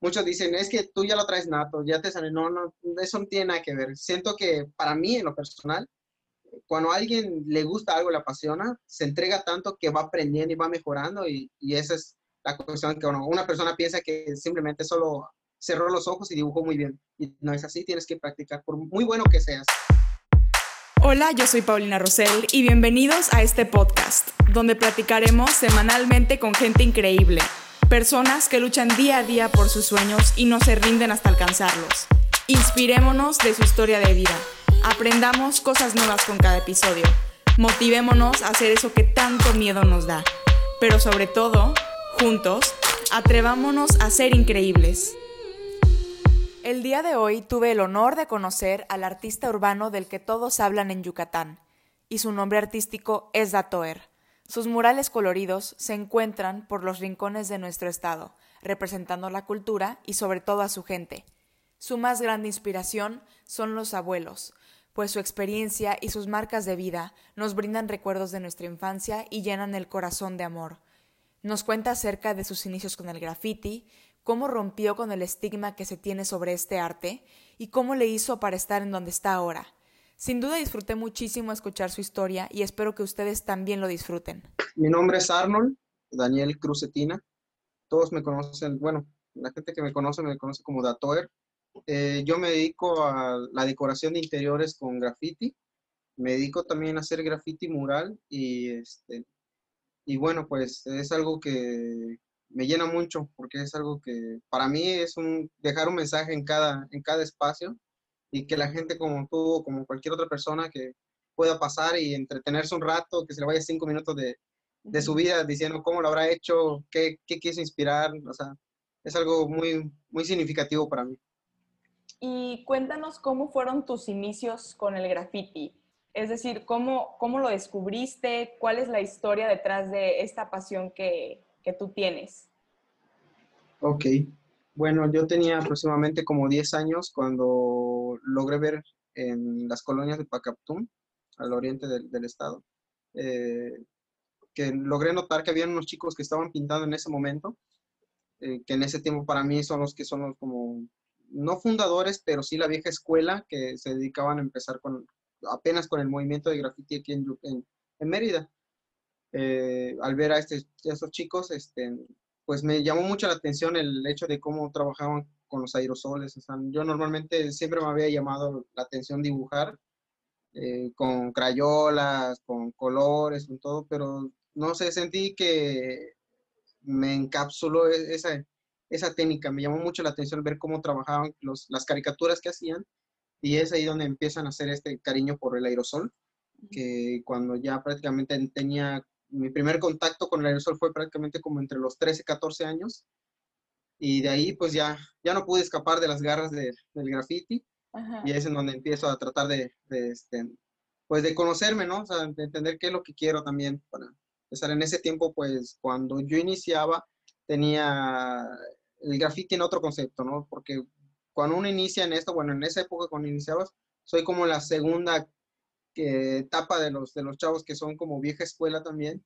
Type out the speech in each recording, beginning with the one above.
muchos dicen, es que tú ya lo traes nato, ya te sale. No, no, eso no tiene nada que ver. Siento que para mí, en lo personal, cuando a alguien le gusta algo, le apasiona, se entrega tanto que va aprendiendo y va mejorando y, y esa es la cuestión que una persona piensa que simplemente solo cerró los ojos y dibujó muy bien. Y no es así, tienes que practicar, por muy bueno que seas. Hola, yo soy Paulina Rosell y bienvenidos a este podcast, donde platicaremos semanalmente con gente increíble Personas que luchan día a día por sus sueños y no se rinden hasta alcanzarlos. Inspirémonos de su historia de vida. Aprendamos cosas nuevas con cada episodio. Motivémonos a hacer eso que tanto miedo nos da. Pero sobre todo, juntos, atrevámonos a ser increíbles. El día de hoy tuve el honor de conocer al artista urbano del que todos hablan en Yucatán, y su nombre artístico es Datoer. Sus murales coloridos se encuentran por los rincones de nuestro estado, representando la cultura y sobre todo a su gente. Su más grande inspiración son los abuelos, pues su experiencia y sus marcas de vida nos brindan recuerdos de nuestra infancia y llenan el corazón de amor. Nos cuenta acerca de sus inicios con el graffiti, cómo rompió con el estigma que se tiene sobre este arte y cómo le hizo para estar en donde está ahora. Sin duda disfruté muchísimo escuchar su historia y espero que ustedes también lo disfruten. Mi nombre es Arnold, Daniel Crucetina. Todos me conocen, bueno, la gente que me conoce me conoce como Datoer. Eh, yo me dedico a la decoración de interiores con graffiti. Me dedico también a hacer graffiti mural y, este, y bueno, pues es algo que me llena mucho porque es algo que para mí es un, dejar un mensaje en cada, en cada espacio y que la gente como tú o como cualquier otra persona que pueda pasar y entretenerse un rato, que se le vaya cinco minutos de, de su vida diciendo cómo lo habrá hecho, qué, qué quiso inspirar, o sea, es algo muy, muy significativo para mí. Y cuéntanos cómo fueron tus inicios con el graffiti. Es decir, ¿cómo, cómo lo descubriste? ¿Cuál es la historia detrás de esta pasión que, que tú tienes? Ok, bueno, yo tenía aproximadamente como 10 años cuando logré ver en las colonias de Pacaptún, al oriente del, estado, eh, que logré notar que había unos chicos que estaban pintando en ese momento, eh, que en ese tiempo para mí son los que son los como, no fundadores, pero sí la vieja escuela que se dedicaban a empezar con, apenas con el movimiento de graffiti aquí en, en, Mérida. Eh, al ver este, a estos chicos, este, pues me llamó mucho la atención el hecho de cómo trabajaban con los aerosoles. O sea, yo normalmente siempre me había llamado la atención dibujar eh, con crayolas, con colores, con todo, pero no sé, sentí que me encapsuló e-, esa, esa técnica. Me llamó mucho la atención ver cómo trabajaban los, las caricaturas que hacían y es ahí donde empiezan a hacer este cariño por el aerosol, que cuando ya prácticamente tenía mi primer contacto con el aerosol fue prácticamente como entre los 13 y 14 años. Y de ahí pues ya, ya no pude escapar de las garras del graffiti. Y es en donde empiezo a tratar de, este, pues de conocerme, ¿no? O sea, de entender qué es lo que quiero también para empezar. En ese tiempo, pues cuando yo iniciaba, tenía el graffiti en otro concepto, ¿no? Porque cuando uno inicia en esto, bueno, en esa época cuando iniciabas, soy como la segunda etapa de los, de los chavos que son como vieja escuela también,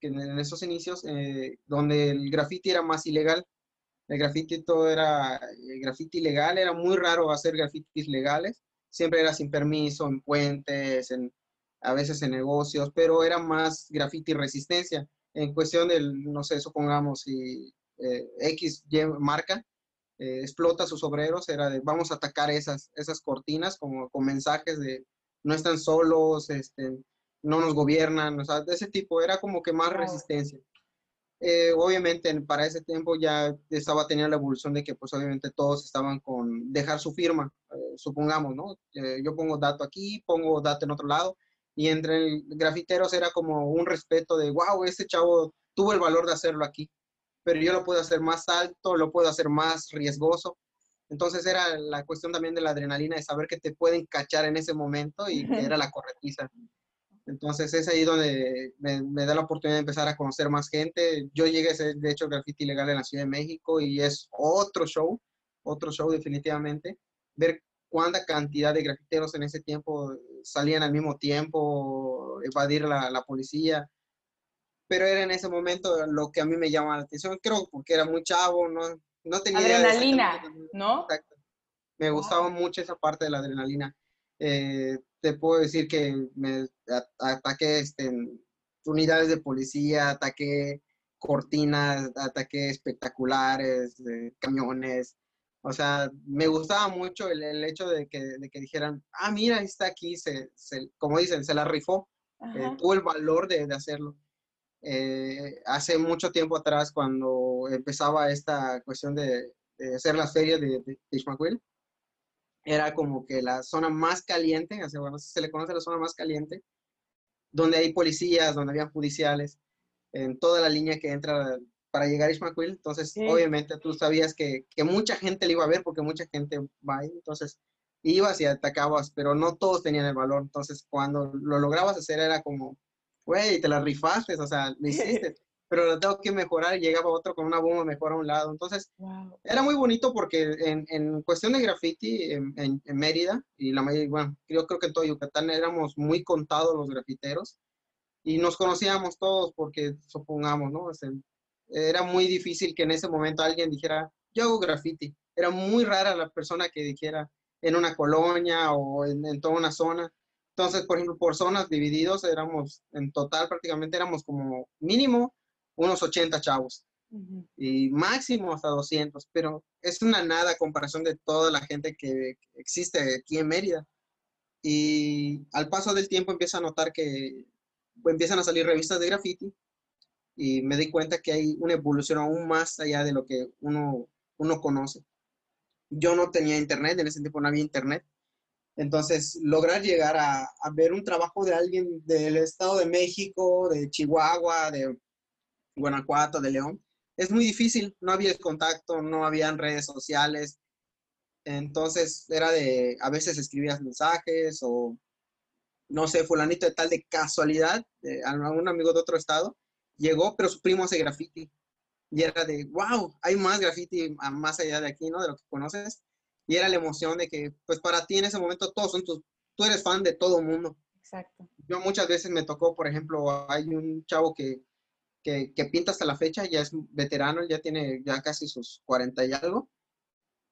que en, esos inicios, eh, donde el graffiti era más ilegal. El graffiti todo era el graffiti ilegal, era muy raro hacer grafitis legales, siempre era sin permiso, en puentes, en, a veces en negocios, pero era más graffiti resistencia. En cuestión del, no sé, supongamos, si eh, X marca eh, explota a sus obreros, era de vamos a atacar esas, esas cortinas como con mensajes de no están solos, este, no nos gobiernan, o sea, de ese tipo, era como que más resistencia. Eh, obviamente para ese tiempo ya estaba teniendo la evolución de que pues obviamente todos estaban con dejar su firma, eh, supongamos, ¿no? Eh, yo pongo dato aquí, pongo dato en otro lado, y entre grafiteros era como un respeto de, wow, este chavo tuvo el valor de hacerlo aquí, pero yo lo puedo hacer más alto, lo puedo hacer más riesgoso, entonces era la cuestión también de la adrenalina, de saber que te pueden cachar en ese momento y que era la corretiza. Entonces es ahí donde me, da la oportunidad de empezar a conocer más gente. Yo llegué a ser, de hecho, graffiti ilegal en la Ciudad de México y es otro show, otro show definitivamente. Ver cuánta cantidad de grafiteros en ese tiempo salían al mismo tiempo, evadir la, la policía. Pero era en ese momento lo que a mí me llamaba la atención, creo porque era muy chavo, ¿no? No tenía adrenalina, ¿no? Exacto. Me gustaba mucho esa parte de la adrenalina. Eh, te puedo decir que me ataqué este, unidades de policía, ataqué cortinas, ataqué espectaculares, camiones. O sea, me gustaba mucho el, hecho de que, de que, dijeran, ah, mira, está aquí, se, como dicen, se la rifó, eh, tuvo el valor de, de hacerlo. Eh, hace mucho tiempo atrás, cuando empezaba esta cuestión de, de hacer las ferias de, de, era como que la zona más caliente, bueno, se le conoce la zona más caliente, donde hay policías, donde había judiciales, en toda la línea que entra para llegar a Ishmael. Entonces, obviamente tú sabías que, que, mucha gente le iba a ver porque mucha gente va ahí. Entonces, ibas y atacabas, pero no todos tenían el valor. Entonces, cuando lo lograbas hacer era como, güey, te la rifaste, o sea, lo hiciste. pero lo tengo que mejorar y llegaba otro con una bomba mejor a un lado. Entonces, era muy bonito porque en, en cuestión de graffiti en, en, Mérida, y la mayoría, bueno, yo creo que en todo Yucatán éramos muy contados los grafiteros y nos conocíamos todos porque, supongamos, ¿no? era muy difícil que en ese momento alguien dijera, yo hago graffiti. Era muy rara la persona que dijera en una colonia o en, en toda una zona. Entonces, por ejemplo, por zonas divididos éramos, en total prácticamente éramos como mínimo unos 80 chavos y máximo hasta 200, pero es una nada a comparación de toda la gente que existe aquí en Mérida. Y al paso del tiempo empieza a notar que empiezan a salir revistas de graffiti y me di cuenta que hay una evolución aún más allá de lo que uno, uno conoce. Yo no tenía internet, en ese tiempo no había internet. Entonces, lograr llegar a, a ver un trabajo de alguien del Estado de México, de Chihuahua, de Guanajuato, de León, es muy difícil, no había contacto, no habían redes sociales, entonces era de, a veces escribías mensajes o, no sé, fulanito de tal de casualidad, de algún amigo de otro estado, llegó, pero su primo hace graffiti. Y era de, wow, hay más graffiti más allá de aquí, ¿no? De lo que conoces. Y era la emoción de que, pues para ti en ese momento todos son tus, tú eres fan de todo el mundo. Exacto. Yo muchas veces me tocó, por ejemplo, hay un chavo que que, pinta hasta la fecha, ya es veterano, ya tiene ya casi sus 40 y algo.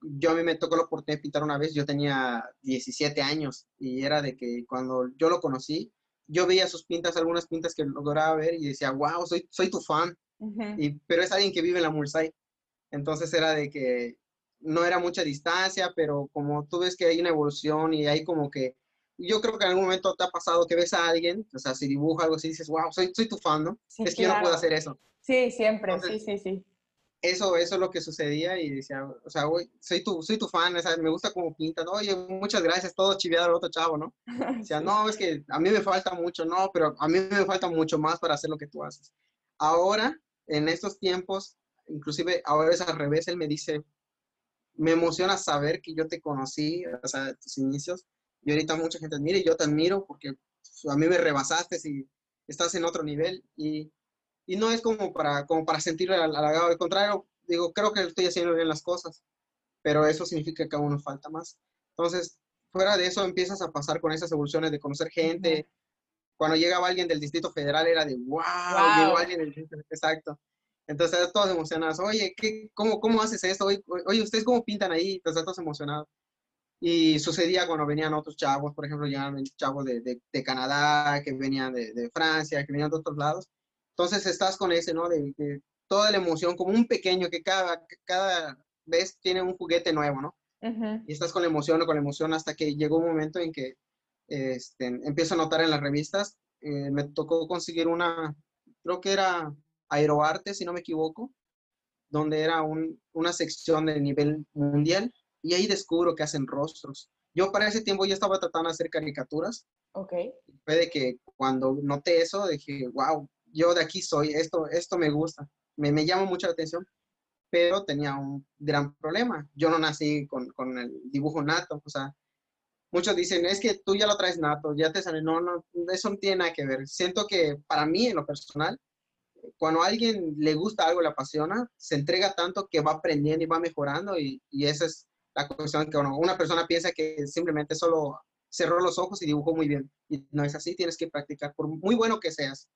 Yo a mí me tocó la oportunidad de pintar una vez, yo tenía 17 años y era de que cuando yo lo conocí, yo veía sus pintas, algunas pintas que lograba ver y decía, wow, soy, soy tu fan. y, pero es alguien que vive en la Mulsay. Entonces era de que no era mucha distancia, pero como tú ves que hay una evolución y hay como que yo creo que en algún momento te ha pasado que ves a alguien, o sea, si dibuja algo así, dices, wow, soy, soy tu fan, ¿no? es que yo no puedo hacer eso. Sí, siempre, sí, sí, sí. Eso, eso es lo que sucedía y decía, o sea, soy tu, soy tu fan, o sea, me gusta como pinta, ¿no? Oye, muchas gracias, todo chiviado al otro chavo, ¿no? O sea, no, es que a mí me falta mucho, no, pero a mí me falta mucho más para hacer lo que tú haces. Ahora, en estos tiempos, inclusive ahora es al revés, él me dice, me emociona saber que yo te conocí, o sea, tus inicios, y ahorita mucha gente mire, yo te admiro porque a mí me rebasaste y estás en otro nivel. Y, y no es como para, como para sentirme halagado, al contrario, digo, creo que estoy haciendo bien las cosas, pero eso significa que aún nos falta más. Entonces, fuera de eso, empiezas a pasar con esas evoluciones de conocer gente. Cuando llegaba alguien del Distrito Federal era de, wow, llegó alguien del Distrito Exacto. Entonces, todos emocionados. Oye, ¿qué, cómo, ¿cómo haces esto? Oye, ¿ustedes cómo pintan ahí? Entonces, todos emocionados. Y sucedía cuando venían otros chavos, por ejemplo, llegaban chavos de, de, de Canadá, que venían de, de, Francia, que venían de otros lados. Entonces estás con ese, ¿no? De, toda la emoción, como un pequeño que cada, cada vez tiene un juguete nuevo, ¿no? Y estás con la emoción o con la emoción hasta que llegó un momento en que este, empiezo a notar en las revistas, eh, me tocó conseguir una, creo que era Aeroarte, si no me equivoco, donde era un, una sección de nivel mundial y ahí descubro que hacen rostros. Yo para ese tiempo ya estaba tratando de hacer caricaturas. Ok. Fue de que cuando noté eso, dije, wow, yo de aquí soy, esto, esto me gusta, me, me llama mucho la atención, pero tenía un gran problema. Yo no nací con, con el dibujo nato, o sea, muchos dicen, es que tú ya lo traes nato, ya te sale, no, no, eso no tiene nada que ver. Siento que para mí, en lo personal, cuando a alguien le gusta algo, le apasiona, se entrega tanto que va aprendiendo y va mejorando y, y eso es la cuestión que una persona piensa que simplemente solo cerró los ojos y dibujó muy bien. Y no es así, tienes que practicar, por muy bueno que seas.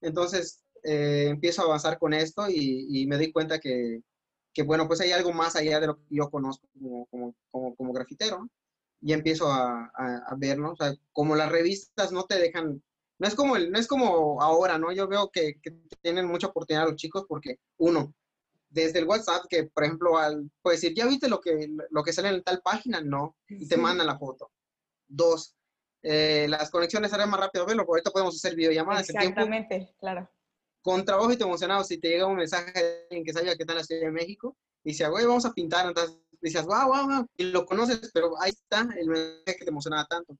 Entonces, eh, empiezo a avanzar con esto y, me doy cuenta que, que bueno, pues hay algo más allá de lo que yo conozco como, como, como, como grafitero, ¿no? Y empiezo a, a, ver, ¿no? O sea, como las revistas no te dejan, no es como, el, no es como ahora, ¿no? Yo veo que, que tienen mucha oportunidad los chicos porque, uno, desde el WhatsApp, que por ejemplo, al, puedes decir, ¿ya viste lo que, lo que sale en tal página? No, y te mandan la foto. Dos, eh, las conexiones harán más rápido verlo, porque ahorita podemos hacer videollamadas. Exactamente, claro. Con trabajo y te emocionado, si te llega un mensaje de alguien que sabe que está en la Ciudad de México, y dice, güey, vamos a pintar, entonces dices, wow, wow, wow, y lo conoces, pero ahí está el mensaje que te emocionaba tanto.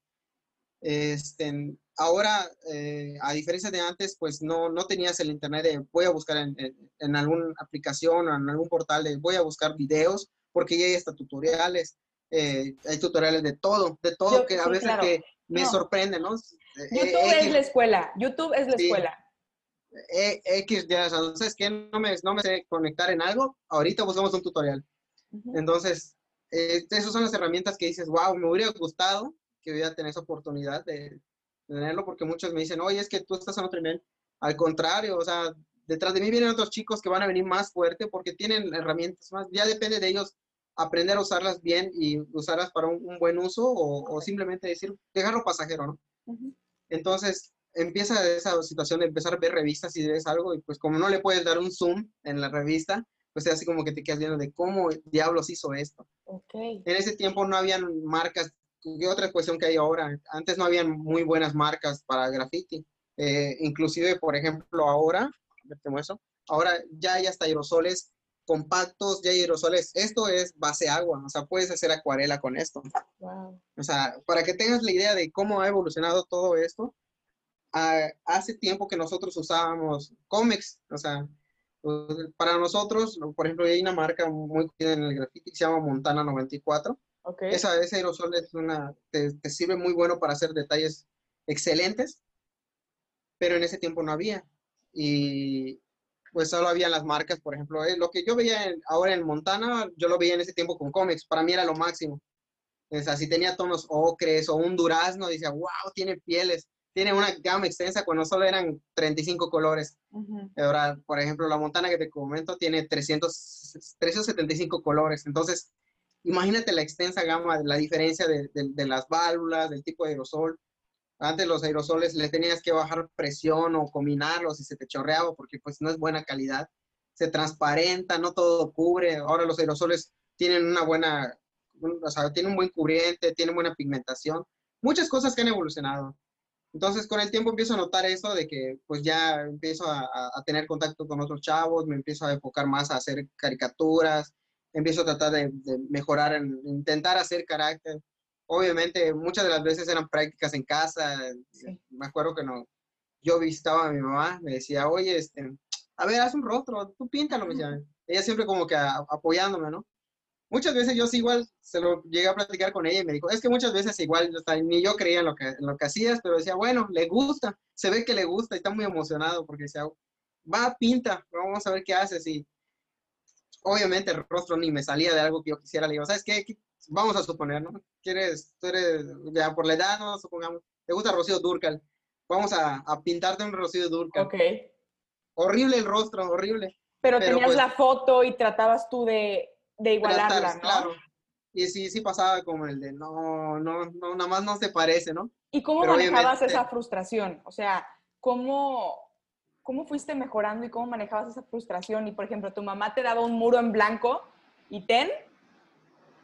Este, ahora, eh, a diferencia de antes, pues no, no tenías el internet de voy a buscar en, en, alguna aplicación o en algún portal de voy a buscar videos, porque ya hay hasta tutoriales, eh, hay tutoriales de todo, de todo, que a veces que me sorprende, ¿no? Eh, YouTube es la escuela, YouTube es la escuela. X, ya, ¿sabes qué? No me, no me sé conectar en algo, ahorita buscamos un tutorial. Entonces, esas son las herramientas que dices, wow, me hubiera gustado que hubiera tenido esa oportunidad de, tenerlo, porque muchos me dicen, oye, es que tú estás en otro nivel. Al contrario, o sea, detrás de mí vienen otros chicos que van a venir más fuerte porque tienen herramientas más, ya depende de ellos aprender a usarlas bien y usarlas para un, buen uso o, simplemente decir, dejarlo pasajero, ¿no? Entonces, empieza esa situación de empezar a ver revistas y ves algo y pues como no le puedes dar un zoom en la revista, pues es así como que te quedas viendo de cómo diablos hizo esto. Okay. En ese tiempo no habían marcas ¿Qué otra cuestión que hay ahora? Antes no habían muy buenas marcas para graffiti. Eh, inclusive, por ejemplo, ahora, muestro, ahora ya hay hasta aerosoles compactos, ya hay aerosoles. Esto es base agua, o sea, puedes hacer acuarela con esto. Wow. O sea, para que tengas la idea de cómo ha evolucionado todo esto, ah, hace tiempo que nosotros usábamos cómics, o sea, pues, para nosotros, por ejemplo, hay una marca muy en el graffiti que se llama Montana 94, esa, ese aerosol es una, te, sirve muy bueno para hacer detalles excelentes, pero en ese tiempo no había. Y pues solo había las marcas, por ejemplo, eh, lo que yo veía ahora en Montana, yo lo veía en ese tiempo con cómics, para mí era lo máximo. O sea, si tenía tonos ocres o un durazno, decía, wow, tiene pieles, tiene una gama extensa cuando solo eran 35 colores. Ahora, por ejemplo, la Montana que te comento tiene 300, 375 colores. Entonces, imagínate la extensa gama, la diferencia de, las válvulas, del tipo de aerosol. Antes los aerosoles le tenías que bajar presión o combinarlos y se te chorreaba porque pues no es buena calidad. Se transparenta, no todo cubre. Ahora los aerosoles tienen una buena, o sea, tienen un buen cubriente, tienen buena pigmentación. Muchas cosas que han evolucionado. Entonces, con el tiempo empiezo a notar eso de que pues ya empiezo a, a, tener contacto con otros chavos, me empiezo a enfocar más a hacer caricaturas, empiezo a tratar de, mejorar, en, intentar hacer carácter. Obviamente, muchas de las veces eran prácticas en casa. Me acuerdo que no, yo visitaba a mi mamá, me decía, oye, este, a ver, haz un rostro, tú píntalo, me decía. Ella siempre como que apoyándome, ¿no? Muchas veces yo sí igual se lo llegué a platicar con ella y me dijo, es que muchas veces igual ni yo creía en lo, que, en lo que hacías, pero decía, bueno, le gusta, se ve que le gusta y está muy emocionado porque decía, va, pinta, vamos a ver qué haces. Y obviamente el rostro ni me salía de algo que yo quisiera. Le digo, ¿sabes qué? Vamos a suponer, ¿no? ¿Quieres, tú eres, ya por la edad, ¿no? Supongamos, te gusta Rocío Durcal. Vamos a, a pintarte un Rocío Durcal. Ok. Horrible el rostro, horrible. Pero, tenías pues la foto y tratabas tú de, de igualarla, ¿no? Claro. Y sí, sí pasaba como el de, no, no, no, nada más no se parece, ¿no? ¿Y cómo manejabas esa frustración? O sea, ¿cómo, ¿cómo fuiste mejorando y cómo manejabas esa frustración? Y, por ejemplo, ¿tu mamá te daba un muro en blanco y ten?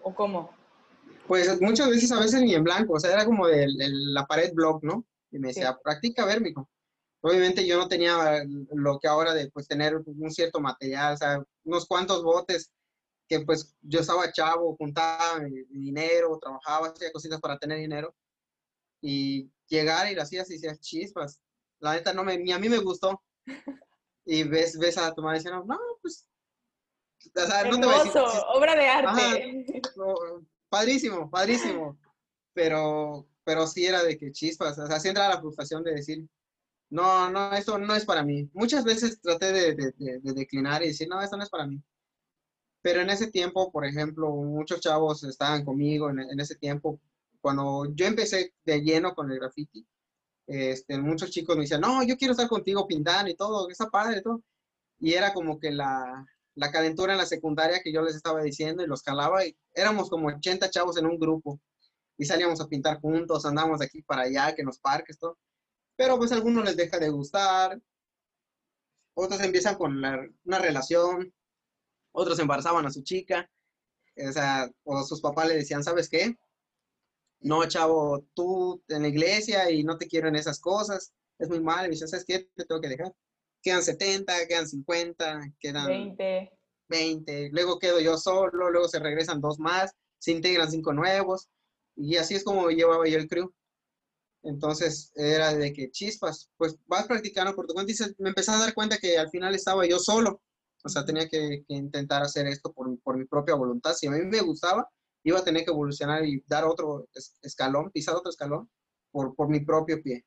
¿O cómo? Pues muchas veces, a veces ni en blanco, o sea, era como de, la pared block, ¿no? Y me decía, practica vérmico. Obviamente yo no tenía lo que ahora de pues tener un cierto material, o sea, unos cuantos botes que pues yo estaba chavo, juntaba mi, dinero, trabajaba, hacía cositas para tener dinero. Y llegar y lo hacías y decías chispas. La neta no me, ni a mí me gustó y ves, ves a tu madre diciendo, no, pues, o sea, no te voy a decir, obra de arte. padrísimo, padrísimo, pero, pero sí era de que chispas, o sea, sí entra la frustración de decir, no, no, esto no es para mí. Muchas veces traté de, de, de, declinar y decir, no, esto no es para mí. Pero en ese tiempo, por ejemplo, muchos chavos estaban conmigo en, en ese tiempo. Cuando yo empecé de lleno con el graffiti, este, muchos chicos me decían, no, yo quiero estar contigo pintando y todo, está padre y. Y era como que la, la calentura en la secundaria que yo les estaba diciendo y los calaba y éramos como 80 chavos en un grupo y salíamos a pintar juntos, andábamos de aquí para allá, que en los parques, todo. Pero pues a algunos les deja de gustar, otros empiezan con una relación, otros embarazaban a su chica, o sea, o sus papás le decían, ¿sabes qué? No, chavo, tú en la iglesia y no te quiero en esas cosas, es muy mal. Y dice, ¿sabes qué? Te tengo que dejar. Quedan 70, quedan 50, quedan 20. 20. Luego quedo yo solo, luego se regresan dos más, se integran cinco nuevos. Y así es como llevaba yo el crew. Entonces era de que chispas, pues vas practicando por tu cuenta y me empecé a dar cuenta que al final estaba yo solo. O sea, tenía que, intentar hacer esto por, por, mi propia voluntad. Si a mí me gustaba, iba a tener que evolucionar y dar otro escalón, pisar otro escalón por, por mi propio pie.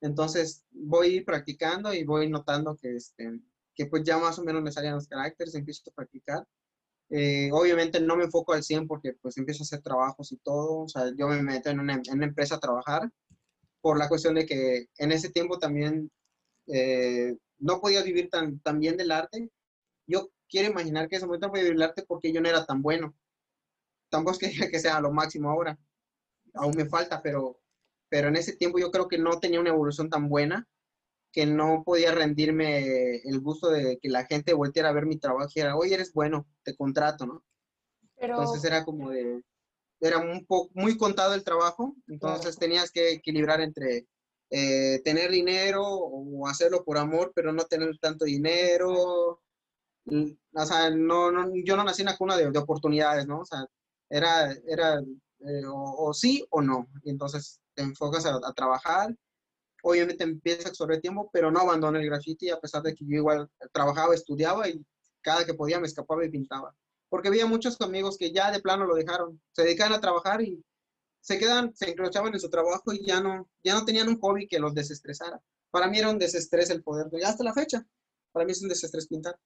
Entonces voy practicando y voy notando que, este, que pues ya más o menos me salían los caracteres, empiezo a practicar. Eh, obviamente no me enfoco al 100 porque pues empiezo a hacer trabajos y todo. O sea, yo me meto en una, en una empresa a trabajar por la cuestión de que en ese tiempo también eh, no podía vivir tan, tan bien del arte. Yo quiero imaginar que en ese momento podía vivir del arte porque yo no era tan bueno. Tampoco es que, que sea lo máximo ahora. Aún me falta, pero, pero en ese tiempo yo creo que no tenía una evolución tan buena que no podía rendirme el gusto de que la gente volteara a ver mi trabajo y era, oye, eres bueno, te contrato, ¿no? Entonces era como de, era un poco, muy contado el trabajo, entonces tenías que equilibrar entre eh, tener dinero o hacerlo por amor, pero no tener tanto dinero. O sea, no, no, yo no nací en la cuna de, oportunidades, ¿no? O sea, era, era eh, o, sí o no. Y entonces te enfocas a, a, trabajar. Obviamente empieza a absorber tiempo, pero no abandono el graffiti, a pesar de que yo igual trabajaba, estudiaba y cada que podía me escapaba y pintaba porque había muchos amigos que ya de plano lo dejaron, se dedicaban a trabajar y se quedan, se encrochaban en su trabajo y ya no, ya no tenían un hobby que los desestresara. Para mí era un desestrés el poder, ya hasta la fecha, para mí es un desestrés pintar.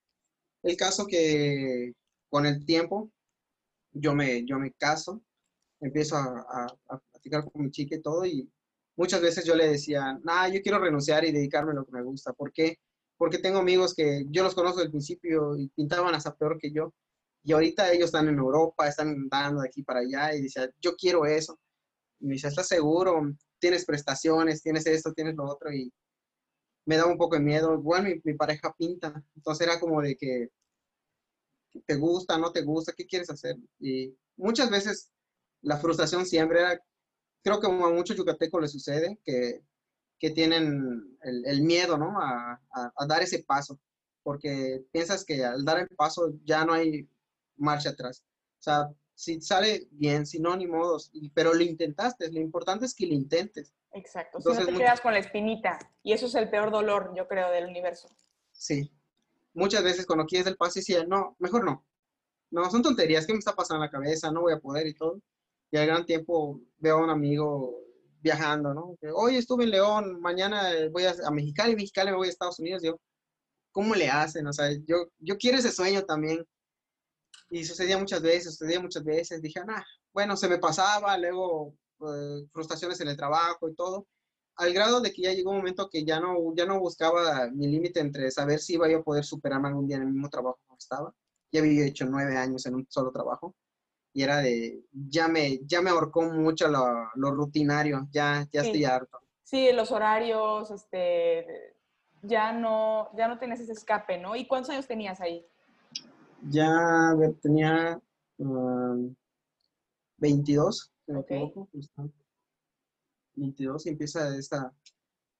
El caso que con el tiempo yo me, yo me caso, empiezo a, a, platicar con mi chica y todo y muchas veces yo le decía, nah, yo quiero renunciar y dedicarme a lo que me gusta. ¿Por qué? Porque tengo amigos que yo los conozco desde el principio y pintaban hasta peor que yo y ahorita ellos están en Europa, están andando de aquí para allá y dice, yo quiero eso. Y me dice, ¿estás seguro? Tienes prestaciones, tienes esto, tienes lo otro. Y me da un poco de miedo. Bueno, mi, pareja pinta. Entonces era como de que, ¿te gusta, no te gusta? ¿Qué quieres hacer? Y muchas veces la frustración siempre era, creo que a muchos yucatecos les sucede, que, que tienen el, el, miedo, ¿no? A, a, a dar ese paso porque piensas que al dar el paso ya no hay marcha atrás. O sea, si sale bien, si no, ni modos, pero lo intentaste, lo importante es que lo intentes. Exacto, si no te quedas con la espinita, y eso es el peor dolor, yo creo, del universo. Sí, muchas veces cuando quieres el paso, decía, no, mejor no. No, son tonterías, ¿qué me está pasando en la cabeza? No voy a poder y todo. Y al gran tiempo veo a un amigo viajando, ¿no? Hoy estuve en León, mañana voy a, a Mexicali, Mexicali me voy a Estados Unidos. Yo, ¿cómo le hacen? O sea, yo, yo quiero ese sueño también y sucedía muchas veces, sucedía muchas veces. Dije, ah, bueno, se me pasaba, luego eh, frustraciones en el trabajo y todo. Al grado de que ya llegó un momento que ya no, ya no buscaba mi límite entre saber si iba yo a poder superarme algún día en el mismo trabajo que estaba. Ya había hecho nueve años en un solo trabajo. Y era de, ya me, ya me ahorcó mucho lo, lo rutinario, ya, ya estoy harto. Sí, los horarios, este, ya no, ya no tienes ese escape, ¿no? ¿Y cuántos años tenías ahí? ya tenía 22, me equivoco, 22 y empieza esta,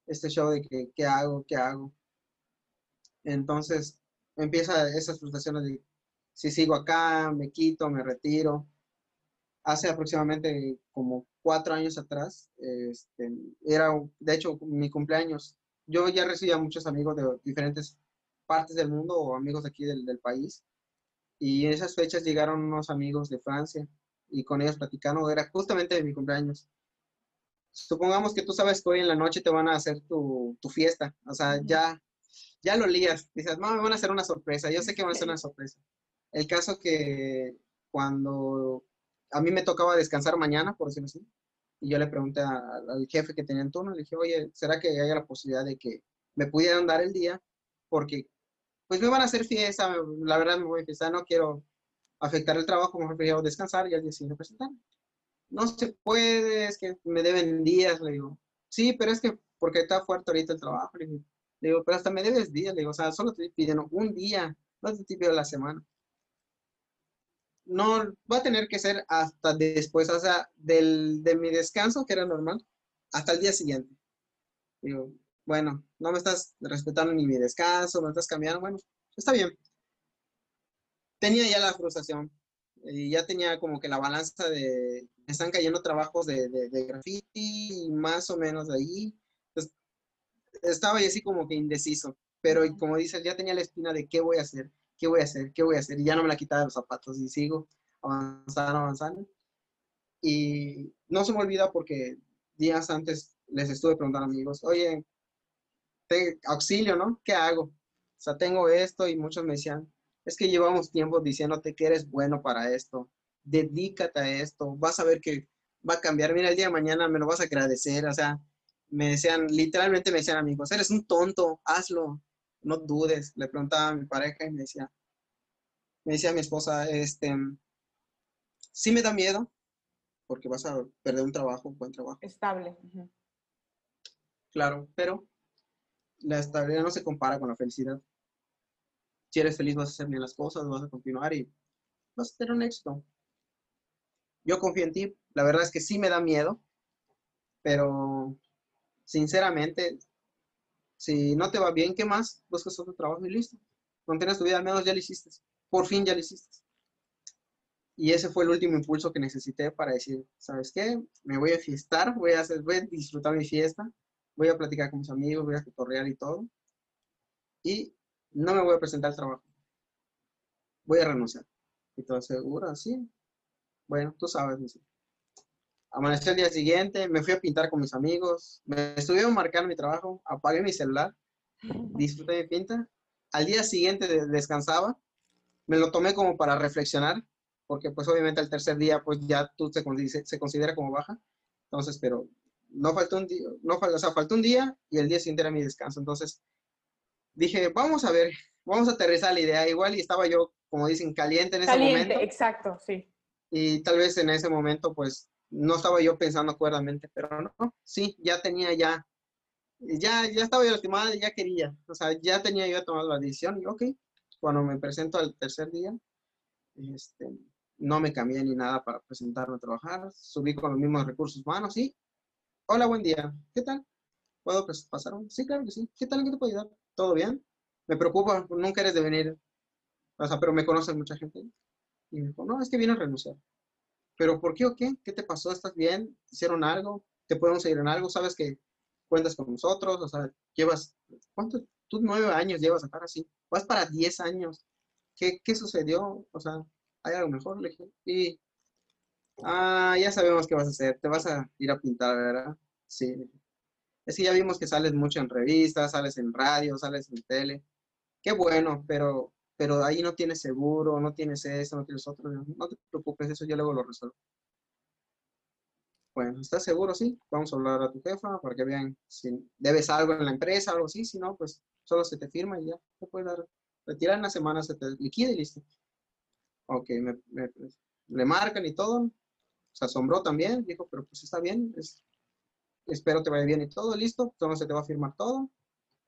este show de que, ¿qué hago? ¿Qué hago? Entonces empieza esas frustraciones de si sigo acá, me quito, me retiro. Hace aproximadamente como cuatro años atrás, este, era de hecho mi cumpleaños. Yo ya recibía muchos amigos de diferentes partes del mundo o amigos aquí del, país y en esas fechas llegaron unos amigos de Francia y con ellos platicando, era justamente mi cumpleaños. Supongamos que tú sabes que hoy en la noche te van a hacer tu, tu fiesta, o sea, ya, ya lo lías, dices, no, me van a hacer una sorpresa, yo sé que van a hacer una sorpresa. El caso que cuando a mí me tocaba descansar mañana, por decirlo así, y yo le pregunté al jefe que tenía en turno, le dije, oye, ¿será que haya la posibilidad de que me pudieran dar el día? Porque pues me van a hacer fiesta, la verdad me voy a fiesta, no quiero afectar el trabajo, mejor prefiero descansar y al día siguiente presentar. No se puede, es que me deben días, le digo. Sí, pero es que porque está fuerte ahorita el trabajo, le digo. pero hasta me debes días, le digo, o sea, solo te piden un día, no te pido la semana. No, va a tener que ser hasta después, o sea, del, de mi descanso, que era normal, hasta el día siguiente. Digo, bueno, no me estás respetando ni mi descanso, me estás cambiando, bueno, está bien. Tenía ya la frustración y ya tenía como que la balanza de, me están cayendo trabajos de, de, de graffiti, más o menos de ahí. Entonces, estaba yo así como que indeciso, pero como dices, ya tenía la espina de qué voy a hacer, qué voy a hacer, qué voy a hacer, y ya no me la quitaba de los zapatos y sigo avanzando, avanzando. Y no se me olvida porque días antes les estuve preguntando a amigos, oye, auxilio, ¿no? ¿Qué hago? O sea, tengo esto y muchos me decían, es que llevamos tiempo diciéndote que eres bueno para esto, dedícate a esto, vas a ver que va a cambiar, mira, el día de mañana me lo vas a agradecer, o sea, me decían, literalmente me decían amigos, eres un tonto, hazlo, no dudes, le preguntaba a mi pareja y me decía, me decía mi esposa, este, sí me da miedo, porque vas a perder un trabajo, un buen trabajo. Estable. Claro, pero la estabilidad no se compara con la felicidad. Si eres feliz vas a hacer bien las cosas, vas a continuar y vas a tener un éxito. Yo confío en ti. La verdad es que sí me da miedo, pero sinceramente, si no te va bien, ¿qué más? Buscas otro trabajo y listo. No tienes tu vida, al menos ya lo hiciste. Por fin ya lo hiciste. Y ese fue el último impulso que necesité para decir, ¿sabes qué? Me voy a fiestar, voy a, hacer, voy a disfrutar mi fiesta voy a platicar con mis amigos, voy a tutorial y todo. Y no me voy a presentar al trabajo. Voy a renunciar. ¿Y todo seguro? Sí. Bueno, tú sabes. Amaneció el día siguiente, me fui a pintar con mis amigos, me estuvieron marcando mi trabajo, apagué mi celular, disfruté mi pinta. Al día siguiente descansaba, me lo tomé como para reflexionar, porque pues obviamente al tercer día pues ya tú se, se considera como baja. Entonces, pero no faltó un día, no o sea, faltó un día y el día siguiente era mi descanso. Entonces dije, vamos a ver, vamos a aterrizar la idea. Igual y estaba yo, como dicen, caliente en ese momento. Caliente, exacto, sí. Y tal vez en ese momento, pues, no estaba yo pensando acuerdamente, pero no, sí, ya tenía ya, ya, ya estaba yo lastimada, ya quería, o sea, ya tenía yo tomado la decisión y ok, cuando me presento al tercer día, este, no me cambié ni nada para presentarme a trabajar, subí con los mismos recursos humanos y Hola, buen día. ¿Qué tal? ¿Puedo pasar un? Sí, claro que sí. ¿Qué tal? ¿En qué te puedo ayudar? ¿Todo bien? Me preocupa, nunca eres de venir. O sea, pero me conoce mucha gente. Y me dijo, no, es que vine a renunciar. ¿Pero por qué o qué? ¿Qué te pasó? ¿Estás bien? ¿Hicieron algo? ¿Te podemos seguir en algo? ¿Sabes que cuentas con nosotros? O sea, llevas, ¿cuántos? Tú nueve años llevas a estar así. Vas para diez años. ¿Qué, qué sucedió? O sea, ¿hay algo mejor? Le dije. Y Ah, ya sabemos qué vas a hacer. Te vas a ir a pintar, ¿verdad? Sí. Es que ya vimos que sales mucho en revistas, sales en radio, sales en tele. Qué bueno, pero, pero ahí no tienes seguro, no tienes eso, no tienes otro. No te preocupes, eso yo luego lo resuelvo. Bueno, ¿estás seguro? Sí. Vamos a hablar a tu jefa para que vean si debes algo en la empresa, algo así. Si no, pues solo se te firma y ya. Te puede dar. Retirar en una semana, se te liquida y listo. Ok, le marcan y todo se asombró también, dijo, pero pues está bien, espero te vaya bien y todo, listo, entonces se te va a firmar todo.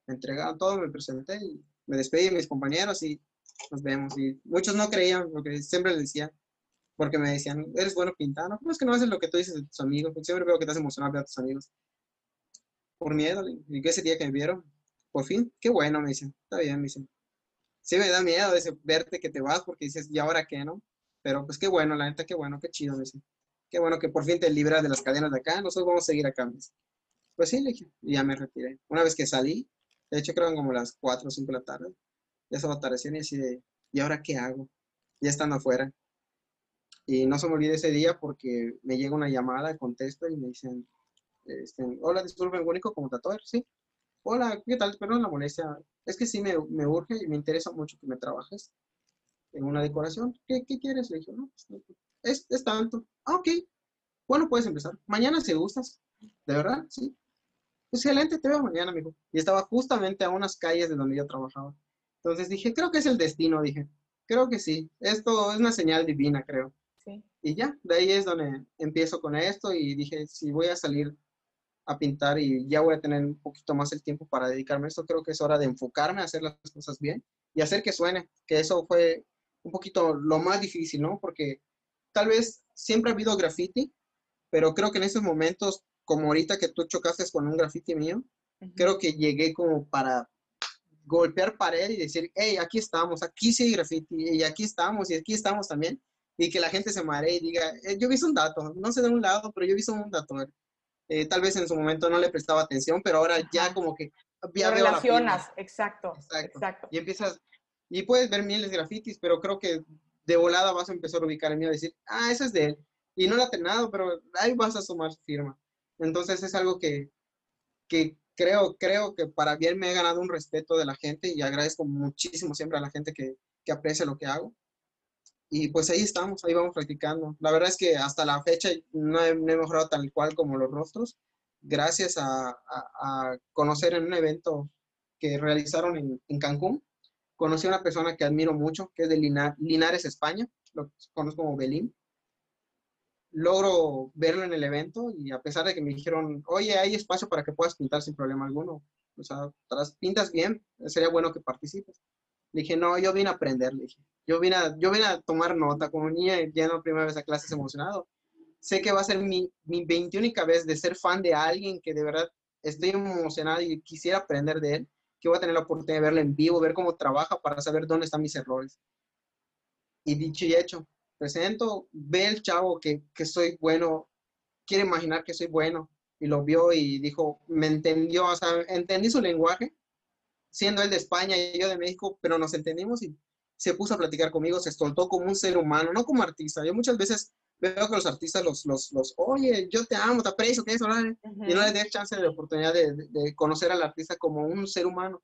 Me entregaron todo, me presenté y me despedí de mis compañeros y nos vemos. Y muchos no creían, porque siempre les decía, porque me decían, eres bueno pintando, no, es que no haces lo que tú dices de tus amigos, porque siempre veo que te has emocionado a tus amigos. Por miedo, y que ese día que me vieron, por fin, qué bueno, me dicen, está bien, me dicen. Sí me da miedo ese, verte que te vas porque dices, ¿y ahora qué, no? Pero pues qué bueno, la neta, qué bueno, qué chido, me dicen qué bueno que por fin te libras de las cadenas de acá, nosotros vamos a seguir acá. Pues sí, le dije, y ya me retiré. Una vez que salí, de hecho creo que como las 4 o 5 de la tarde, ya estaba atardeciendo y así de, ¿y ahora qué hago? Ya estando afuera. Y no se me olvide ese día porque me llega una llamada, contesto y me dicen, este, hola, disculpen, único como ¿sí? Hola, ¿qué tal? Perdón la molestia. Es que sí me, me, urge y me interesa mucho que me trabajes en una decoración. ¿Qué, qué quieres? Le dije, no, pues, es, es tanto. Ah, ok. Bueno, puedes empezar. Mañana si gustas. ¿De verdad? Sí. Excelente, te veo mañana, amigo. Y estaba justamente a unas calles de donde yo trabajaba. Entonces dije, creo que es el destino, dije, creo que sí, esto es una señal divina, creo. Sí. Y ya, de ahí es donde empiezo con esto y dije, si voy a salir a pintar y ya voy a tener un poquito más el tiempo para dedicarme a esto, creo que es hora de enfocarme a hacer las cosas bien y hacer que suene, que eso fue un poquito lo más difícil, ¿no? Porque tal vez siempre ha habido graffiti, pero creo que en esos momentos, como ahorita que tú chocaste con un graffiti mío, creo que llegué como para golpear pared y decir, hey, aquí estamos, aquí sí hay graffiti, y aquí estamos, y aquí estamos también, y que la gente se maree y diga, eh, yo vi un dato, no sé de un lado, pero yo vi un dato. Eh, tal vez en su momento no le prestaba atención, pero ahora ya como que ya relacionas, exacto, exacto, Y empiezas, y puedes ver miles de grafitis, pero creo que de volada vas a empezar a ubicar el y decir, ah, ese es de él. Y no lo ha terminado, pero ahí vas a sumar su firma. Entonces es algo que, que creo, creo que para bien me he ganado un respeto de la gente y agradezco muchísimo siempre a la gente que, que aprecia lo que hago. Y pues ahí estamos, ahí vamos practicando. La verdad es que hasta la fecha no he, mejorado tal cual como los rostros, gracias a, a, conocer en un evento que realizaron en, Cancún. Conocí a una persona que admiro mucho, que es de Linares, España, lo conozco como Belín logro verlo en el evento y a pesar de que me dijeron, oye, hay espacio para que puedas pintar sin problema alguno. O sea, pintas bien, sería bueno que participes. Le dije, no, yo vine a aprender, le dije. Yo vine a, yo vine a tomar nota como niña no primera vez a clases emocionado. Sé que va a ser mi, mi 21 vez de ser fan de alguien que de verdad estoy emocionado y quisiera aprender de él, que voy a tener la oportunidad de verlo en vivo, ver cómo trabaja para saber dónde están mis errores. Y dicho y hecho, presento, ve el chavo que, que soy bueno, quiere imaginar que soy bueno, y lo vio y dijo, me entendió, o sea, entendí su lenguaje, siendo él de España y yo de México, pero nos entendimos y se puso a platicar conmigo, se soltó como un ser humano, no como artista. Yo muchas veces veo que los artistas los, los, los oye, yo te amo, te aprecio, que eso, y no les dé chance de oportunidad de, de, conocer al artista como un ser humano.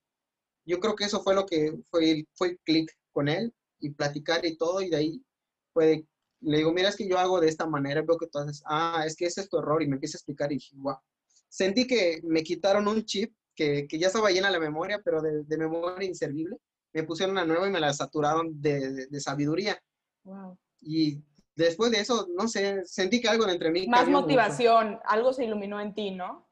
Yo creo que eso fue lo que fue, fue el clic con él y platicar y todo, y de ahí puede, le digo, mira, es que yo hago de esta manera, veo que tú haces, ah, es que ese es tu error, y me empieza a explicar y dije, wow. Sentí que me quitaron un chip que, que ya estaba llena la memoria, pero de, de, memoria inservible. Me pusieron una nueva y me la saturaron de, de, sabiduría. Wow. Y después de eso, no sé, sentí que algo entre mí. Más motivación, algo se iluminó en ti, ¿no?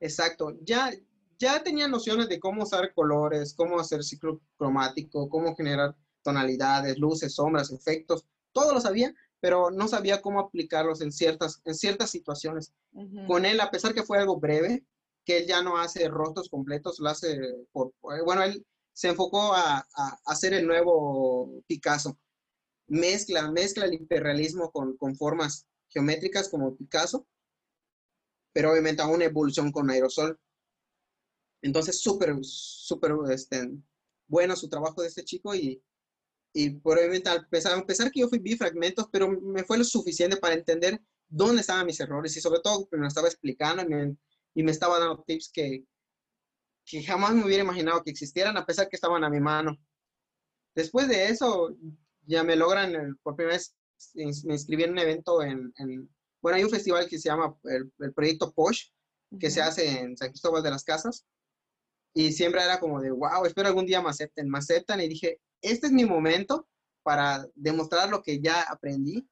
Exacto. Ya, ya tenía nociones de cómo usar colores, cómo hacer ciclo cromático, cómo generar tonalidades, luces, sombras, efectos, todo lo sabía, pero no sabía cómo aplicarlos en ciertas, en ciertas situaciones. Con él, a pesar que fue algo breve, que él ya no hace rostros completos, lo hace por, bueno, él se enfocó a, hacer el nuevo Picasso. Mezcla, mezcla el hiperrealismo con, con formas geométricas como Picasso, pero obviamente a una evolución con aerosol. Entonces, súper, súper este, bueno su trabajo de este chico y, y probablemente a pesar, a pesar que yo fui vi fragmentos, pero me fue lo suficiente para entender dónde estaban mis errores y sobre todo me estaba explicando y me, y me estaba dando tips que, que jamás me hubiera imaginado que existieran a pesar que estaban a mi mano. Después de eso, ya me logran, por primera vez me inscribí en un evento en, en bueno, hay un festival que se llama el, el Proyecto POSH, que se hace en San Cristóbal de las Casas, y siempre era como de, wow, espero algún día me acepten, me aceptan, y dije, este es mi momento para demostrar lo que ya aprendí.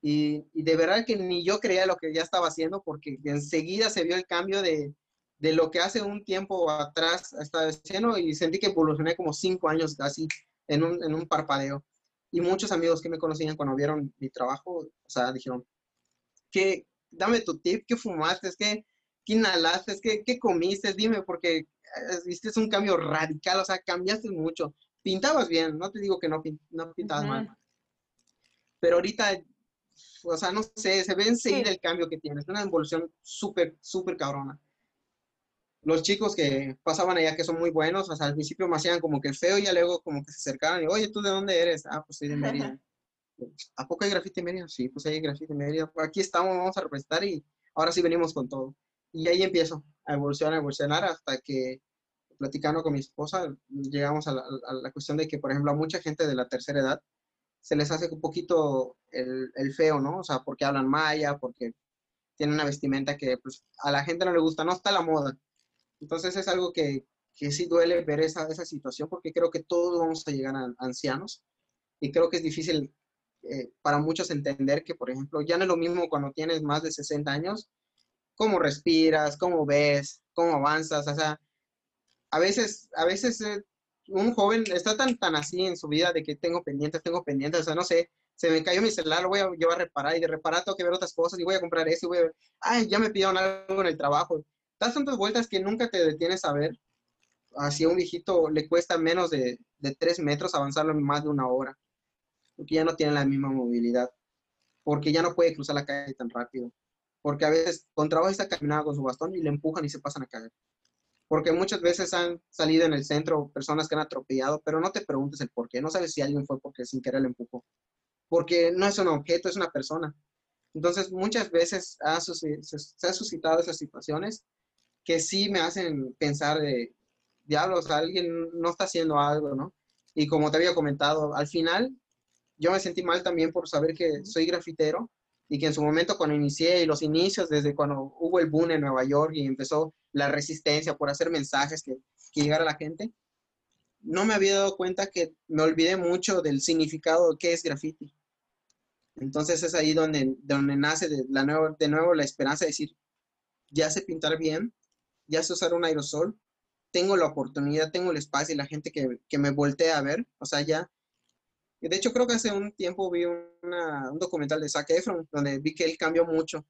Y, y, de verdad que ni yo creía lo que ya estaba haciendo porque enseguida se vio el cambio de, de lo que hace un tiempo atrás estaba haciendo y sentí que evolucioné como cinco años así en un, en un parpadeo. Y muchos amigos que me conocían cuando vieron mi trabajo, o sea, dijeron, ¿qué, dame tu tip, ¿qué fumaste? ¿Qué, qué inhalaste? ¿Qué, ¿Qué comiste? Dime, porque eh, viste, es un cambio radical, o sea, cambiaste mucho pintabas bien, no te digo que no, no pintabas mal. Pero ahorita, o sea, no sé, se ve enseguida el cambio que tienes, una evolución súper, súper cabrona. Los chicos que pasaban allá que son muy buenos, o sea, al principio me hacían como que el feo y ya luego como que se acercaban y, oye, ¿tú de dónde eres? Ah, pues soy de Mérida. ¿A poco hay grafite en Mérida? Sí, pues hay grafite en Mérida. Aquí estamos, vamos a representar y ahora sí venimos con todo. Y ahí empiezo a evolucionar, a evolucionar hasta que platicando con mi esposa, llegamos a la, cuestión de que, por ejemplo, a mucha gente de la tercera edad se les hace un poquito el, feo, ¿no? O sea, porque hablan maya, porque tienen una vestimenta que pues, a la gente no le gusta, no está la moda. Entonces es algo que, que sí duele ver esa, esa situación porque creo que todos vamos a llegar a ancianos y creo que es difícil eh, para muchos entender que, por ejemplo, ya no es lo mismo cuando tienes más de 60 años, cómo respiras, cómo ves, cómo avanzas, o sea, a veces, a veces eh, un joven está tan, tan así en su vida de que tengo pendientes, tengo pendientes, o sea, no sé, se me cayó mi celular, lo voy a llevar a reparar y de reparar tengo que ver otras cosas y voy a comprar eso y voy a ver, ay, ya me pidieron algo en el trabajo. Das tantas vueltas que nunca te detienes a ver. Así a un viejito le cuesta menos de, de metros avanzarlo en más de una hora, porque ya no tiene la misma movilidad, porque ya no puede cruzar la calle tan rápido, porque a veces con trabajo está caminando con su bastón y le empujan y se pasan a caer. Porque muchas veces han salido en el centro personas que han atropellado, pero no te preguntes el por qué. No sabes si alguien fue porque sin querer le empujó porque no es un objeto, es una persona. Entonces, muchas veces se, han suscitado esas situaciones que sí me hacen pensar de, diablos, alguien no está haciendo algo, ¿no? Y como te había comentado, al final yo me sentí mal también por saber que soy grafitero y que en su momento cuando inicié y los inicios, desde cuando hubo el boom en Nueva York y empezó la resistencia por hacer mensajes que, que llegara a la gente, no me había dado cuenta que me olvidé mucho del significado de qué es graffiti. Entonces es ahí donde, donde nace de, la nuevo, de nuevo la esperanza de decir, ya sé pintar bien, ya sé usar un aerosol, tengo la oportunidad, tengo el espacio y la gente que, que me voltea a ver, o sea, ya. De hecho, creo que hace un tiempo vi una, un documental de Zac Efron, donde vi que él cambió mucho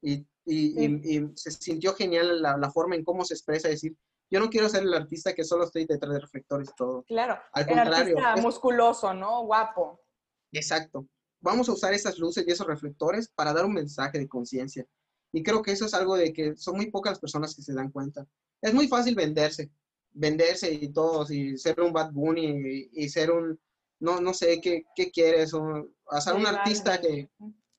y, y, y, se sintió genial la, la, forma en cómo se expresa, decir, yo no quiero ser el artista que solo estoy detrás de reflectores y todo. Claro, Al el contrario, artista musculoso, ¿no? Guapo. Exacto vamos a usar esas luces y esos reflectores para dar un mensaje de conciencia. Y creo que eso es algo de que son muy pocas las personas que se dan cuenta. Es muy fácil venderse, venderse y todo, y ser un Bad Bunny y, ser un, no, no sé, ¿qué, qué quieres? O, hacer un artista que,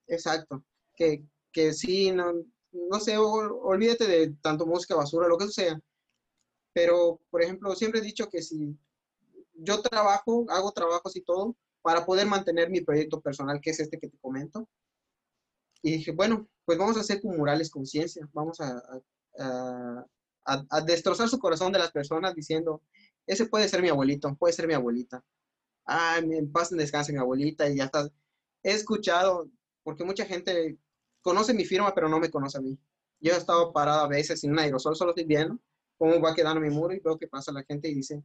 exacto, que, que sí, no, no sé, olvídate de tanto música basura, lo que sea. Pero, por ejemplo, siempre he dicho que si yo trabajo, hago trabajos y todo, para poder mantener mi proyecto personal, que es este que te comento. Y dije, bueno, pues vamos a hacer con murales conciencia, vamos a, a, destrozar su corazón de las personas diciendo, ese puede ser mi abuelito, puede ser mi abuelita. Ah, en paz en descanso mi abuelita y ya está. He escuchado, porque mucha gente conoce mi firma, pero no me conoce a mí. Yo he estado parado a veces sin un aerosol, solo estoy viendo cómo va quedando mi muro y veo que pasa la gente y dice,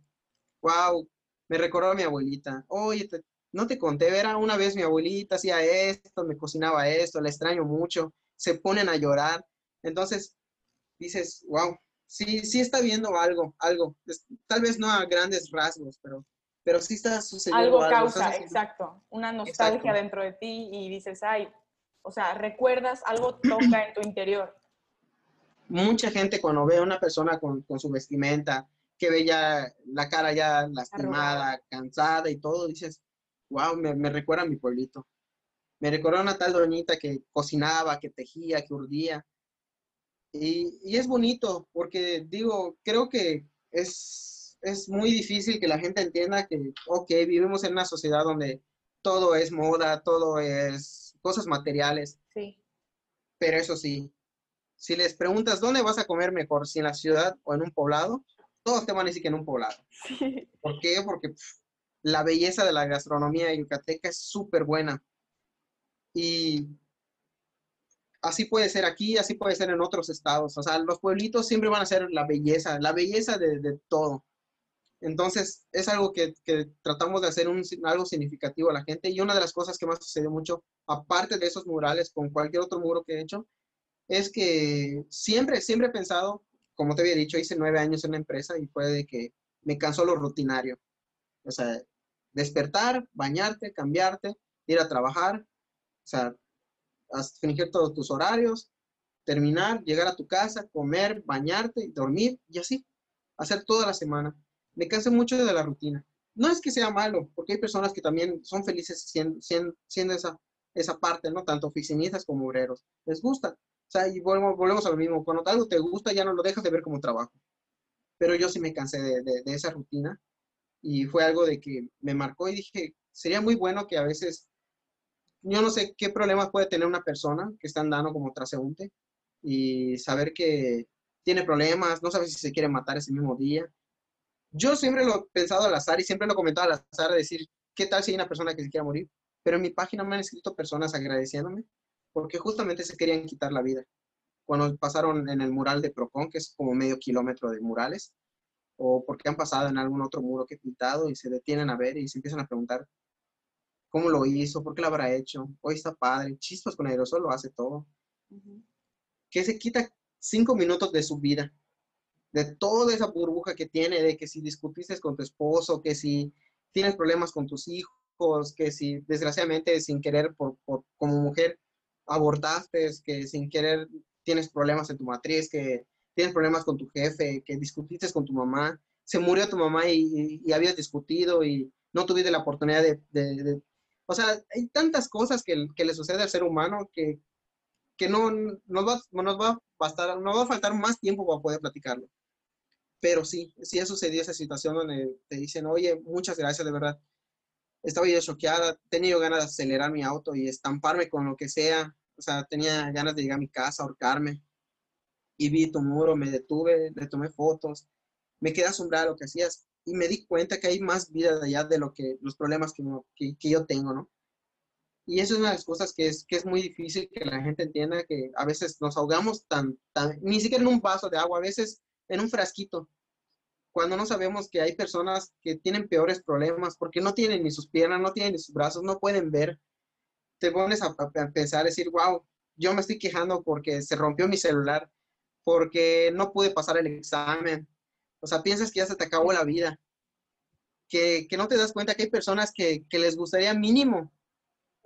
wow, me recordó a mi abuelita. Oye, te, no te conté, era una vez mi abuelita hacía esto, me cocinaba esto, la extraño mucho, se ponen a llorar. Entonces dices, wow, sí, sí está viendo algo, algo, tal vez no a grandes rasgos, pero, pero sí está sucediendo algo. Algo causa, exacto, una nostalgia dentro de ti y dices, ay, o sea, recuerdas, algo toca en tu interior. Mucha gente cuando ve a una persona con, con su vestimenta, que ve ya la cara ya lastimada, cansada y todo, dices, wow, me, recuerda a mi pueblito. Me recuerda a una tal doñita que cocinaba, que tejía, que urdía. Y, es bonito porque digo, creo que es, es muy difícil que la gente entienda que, ok, vivimos en una sociedad donde todo es moda, todo es cosas materiales. Sí. Pero eso sí, si les preguntas dónde vas a comer mejor, si en la ciudad o en un poblado, todos te van a decir que en un poblado. Sí. ¿Por qué? Porque la belleza de la gastronomía yucateca es súper buena. Y así puede ser aquí, así puede ser en otros estados. O sea, los pueblitos siempre van a ser la belleza, la belleza de, todo. Entonces, es algo que, tratamos de hacer un, algo significativo a la gente. Y una de las cosas que más sucedió mucho, aparte de esos murales, con cualquier otro muro que he hecho, es que siempre, siempre he pensado, como te había dicho, hice nueve años en una empresa y fue de que me cansó lo rutinario. O sea, despertar, bañarte, cambiarte, ir a trabajar, o sea, fingir todos tus horarios, terminar, llegar a tu casa, comer, bañarte, dormir y así, hacer toda la semana. Me cansé mucho de la rutina. No es que sea malo, porque hay personas que también son felices siendo, siendo, esa, esa parte, ¿no? Tanto oficinistas como obreros. Les gusta. O sea, y volvemos a lo mismo. Cuando algo te gusta, ya no lo dejas de ver como trabajo. Pero yo sí me cansé de, de esa rutina y fue algo de que me marcó y dije, sería muy bueno que a veces, yo no sé qué problemas puede tener una persona que está andando como transeúnte y saber que tiene problemas, no sabe si se quiere matar ese mismo día Yo siempre lo he pensado al azar y siempre lo he comentado al azar, de decir, ¿qué tal si hay una persona que se quiera morir? Pero en mi página me han escrito personas agradeciéndome porque justamente se querían quitar la vida. Cuando pasaron en el mural de Procon, que es como medio kilómetro de murales, o porque han pasado en algún otro muro que he pintado y se detienen a ver y se empiezan a preguntar cómo lo hizo, por qué lo habrá hecho, hoy está padre, chispas con aerosol lo hace todo. Que se quita cinco minutos de su vida, de toda esa burbuja que tiene, de que si discutiste con tu esposo, que si tienes problemas con tus hijos, que si desgraciadamente sin querer por, como mujer abortaste, que sin querer tienes problemas en tu matriz, que tienes problemas con tu jefe, que discutiste con tu mamá, se murió tu mamá y, habías discutido y no tuviste la oportunidad de, O sea, hay tantas cosas que, que, le sucede al ser humano que, que no nos va, nos va a bastar, no va a faltar más tiempo para poder platicarlo. Pero sí, sí ha sucedido esa situación donde te dicen, oye, muchas gracias, de verdad. Estaba yo choqueada, he tenido ganas de acelerar mi auto y estamparme con lo que sea. O sea, tenía ganas de llegar a mi casa, ahorcarme. Y vi tu muro, me detuve, le tomé fotos, me quedé asombrada lo que hacías y me di cuenta que hay más vida allá de lo que los problemas que, que, que yo tengo, ¿no? Y eso es una de las cosas que es, que es muy difícil que la gente entienda, que a veces nos ahogamos tan, tan, ni siquiera en un vaso de agua, a veces en un frasquito, cuando no sabemos que hay personas que tienen peores problemas porque no tienen ni sus piernas, no tienen ni sus brazos, no pueden ver, te pones a, a pensar, decir, wow, yo me estoy quejando porque se rompió mi celular, porque no pude pasar el examen. O sea, piensas que ya se te acabó la vida. Que, que no te das cuenta que hay personas que, que les gustaría mínimo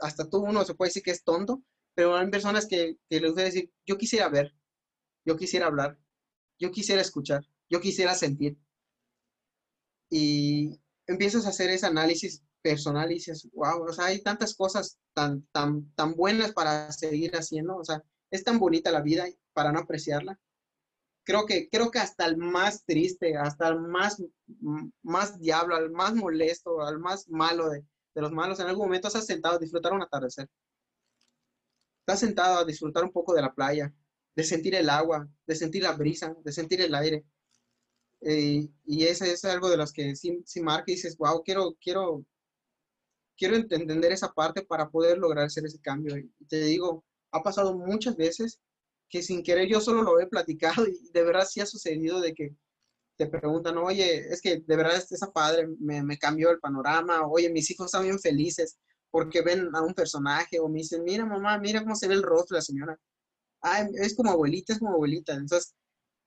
hasta tú uno se puede decir que es tonto, pero hay personas que, que les gusta decir, yo quisiera ver, yo quisiera hablar, yo quisiera escuchar, yo quisiera sentir. Y empiezas a hacer ese análisis personal y dices, wow, o sea, hay tantas cosas tan, tan, tan buenas para seguir haciendo, o sea, es tan bonita la vida para no apreciarla. Creo que, creo que hasta el más triste, hasta el más, más diablo, al más molesto, al más malo de, de los malos, en algún momento estás sentado a disfrutar un atardecer. Estás sentado a disfrutar un poco de la playa, de sentir el agua, de sentir la brisa, de sentir el aire. Eh, y ese es algo de los que si, si marca y dices, wow, quiero, quiero, quiero entender esa parte para poder lograr hacer ese cambio. Y te digo, ha pasado muchas veces que sin querer yo solo lo he platicado y de verdad sí ha sucedido de que te preguntan, oye, es que de verdad esa padre me, me, cambió el panorama, oye, mis hijos están bien felices porque ven a un personaje, o me dicen, mira mamá, mira cómo se ve el rostro de la señora. Ay, es como abuelita, es como abuelita. Entonces,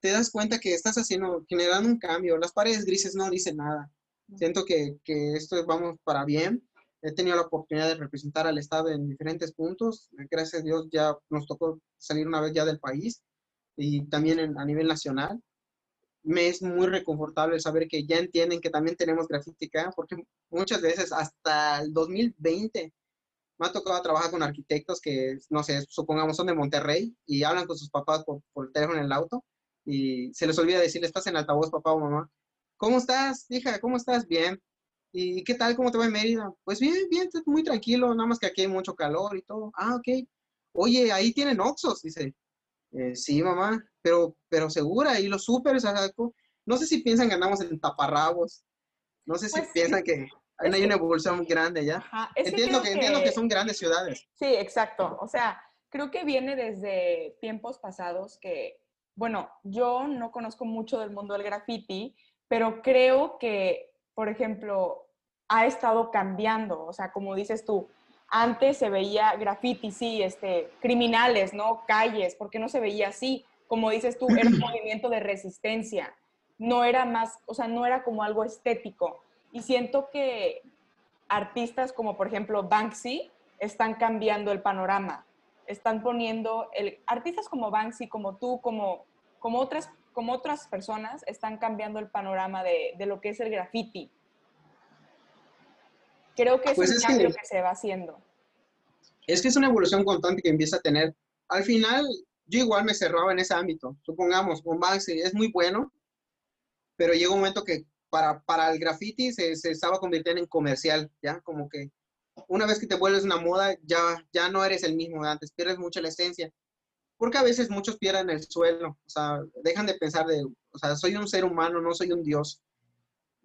te das cuenta que estás haciendo, generando un cambio. Las paredes grises no dicen nada. Siento que, que esto vamos para bien. He tenido la oportunidad de representar al Estado en diferentes puntos. Gracias a Dios ya nos tocó salir una vez ya del país y también a nivel nacional me es muy reconfortable saber que ya entienden que también tenemos grafítica, porque muchas veces hasta el 2020 me ha tocado trabajar con arquitectos que, no sé, supongamos son de Monterrey y hablan con sus papás por, por el teléfono en el auto y se les olvida decirles, estás en altavoz, papá o mamá. ¿Cómo estás, hija? ¿Cómo estás? Bien. ¿Y qué tal? ¿Cómo te va en Mérida? Pues bien, bien, muy tranquilo, nada más que aquí hay mucho calor y todo. Ah, ok. Oye, ahí tienen Oxos, dice. Eh, sí, mamá, pero, pero segura, y los súper, no sé si piensan que andamos en taparrabos, no sé si pues piensan que hay una evolución muy grande ya. entiendo, que, entiendo que son grandes ciudades. Sí, exacto. O sea, creo que viene desde tiempos pasados que, bueno, yo no conozco mucho del mundo del graffiti, pero creo que, por ejemplo, ha estado cambiando. O sea, como dices tú, antes se veía graffiti, sí, este, criminales, ¿no? Calles, porque no se veía así. Como dices tú, era un movimiento de resistencia. No era más, o sea, no era como algo estético. Y siento que artistas como, por ejemplo, Banksy están cambiando el panorama. Están poniendo, el, artistas como Banksy, como tú, como, como, otras, como otras personas, están cambiando el panorama de, de lo que es el graffiti Creo que es pues un cambio que, se va haciendo. Es que es una evolución constante que empieza a tener. Al final, yo igual me cerraba en ese ámbito. Supongamos, un Banksy es muy bueno, pero llega un momento que para, para el graffiti se, se, estaba convirtiendo en comercial, ¿ya? Como que una vez que te vuelves una moda, ya, ya no eres el mismo de antes, pierdes mucho la esencia. Porque a veces muchos pierden el suelo, o sea, dejan de pensar de, o sea, soy un ser humano, no soy un dios.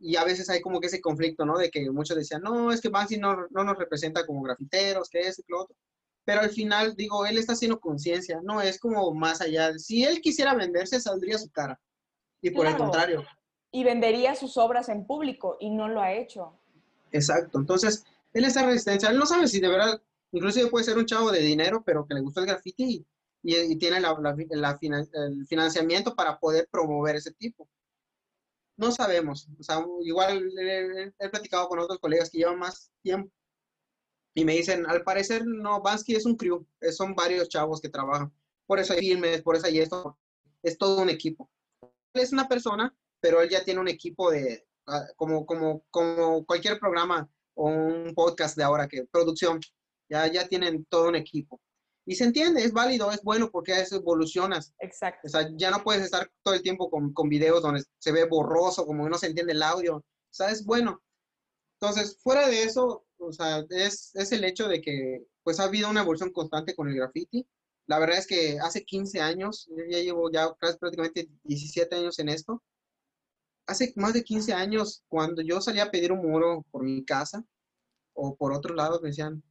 y a veces hay como que ese conflicto, ¿no? De que muchos decían, no, es que Banksy no, no nos representa como grafiteros, que es, que lo otro. Pero al final, digo, él está haciendo conciencia, no es como más allá. Si él quisiera venderse, saldría su cara. Y por el contrario. Y vendería sus obras en público y no lo ha hecho. Exacto. Entonces, él está resistencia. Él no sabe si de verdad, inclusive puede ser un chavo de dinero, pero que le gusta el graffiti y, tiene la, el financiamiento para poder promover ese tipo. No sabemos. O sea, igual he, platicado con otros colegas que llevan más tiempo y me dicen, al parecer, no, Bansky es un crew, son varios chavos que trabajan. Por eso hay filmes, por eso hay esto, es todo un equipo. Él es una persona, pero él ya tiene un equipo de, ah, como, como, como cualquier programa o un podcast de ahora, que producción, ya, ya tienen todo un equipo. Y se entiende, es válido, es bueno porque a veces evolucionas. Exacto. O sea, ya no puedes estar todo el tiempo con, con videos donde se ve borroso, como no se entiende el audio. O sea, es bueno. Entonces, fuera de eso, o sea, es, es el hecho de que pues ha habido una evolución constante con el graffiti. La verdad es que hace 15 años, yo ya llevo ya prácticamente 17 años en esto. Hace más de 15 años, cuando yo salía a pedir un muro por mi casa o por otro lado, me decían,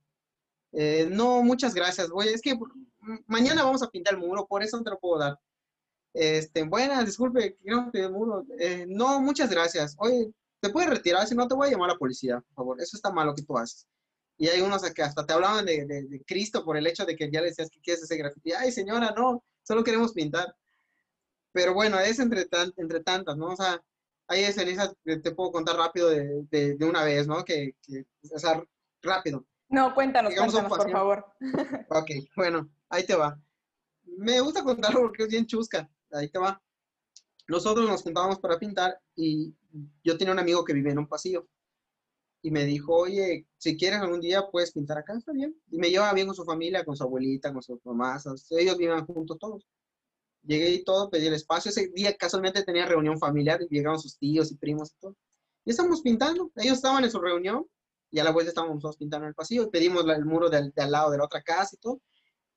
eh, no, muchas gracias, güey, es que mañana vamos a pintar el muro, por eso no te lo puedo dar. Este, buenas, disculpe, quiero el muro. Eh, no, muchas gracias. Oye, te puedes retirar, si no te voy a llamar a la policía, por favor. Eso está malo que tú haces. Y hay unos que hasta te hablaban de, Cristo por el hecho de que ya le decías que quieres ese grafiti. Ay, señora, no, solo queremos pintar. Pero bueno, es entre, tan, entre tantas, ¿no? O sea, hay escenas que te puedo contar rápido de, de una vez, ¿no? Que, que, o sea, rápido. No, cuéntanos, cuéntanos, por favor. Ok, bueno, ahí te va. Me gusta contarlo porque es bien chusca. Ahí te va. Nosotros nos juntábamos para pintar y yo tenía un amigo que vivía en un pasillo. Y me dijo, oye, si quieres algún día puedes pintar acá, está bien. Y me llevaba bien con su familia, con su abuelita, con sus mamás. Ellos vivían juntos todos. Llegué y todo, pedí el espacio. Ese día casualmente tenía reunión familiar y llegaron sus tíos y primos y todo. Y estábamos pintando. Ellos estaban en su reunión y a la vuelta estábamos todos pintando el pasillo y pedimos el muro de, al lado de la otra casa y todo.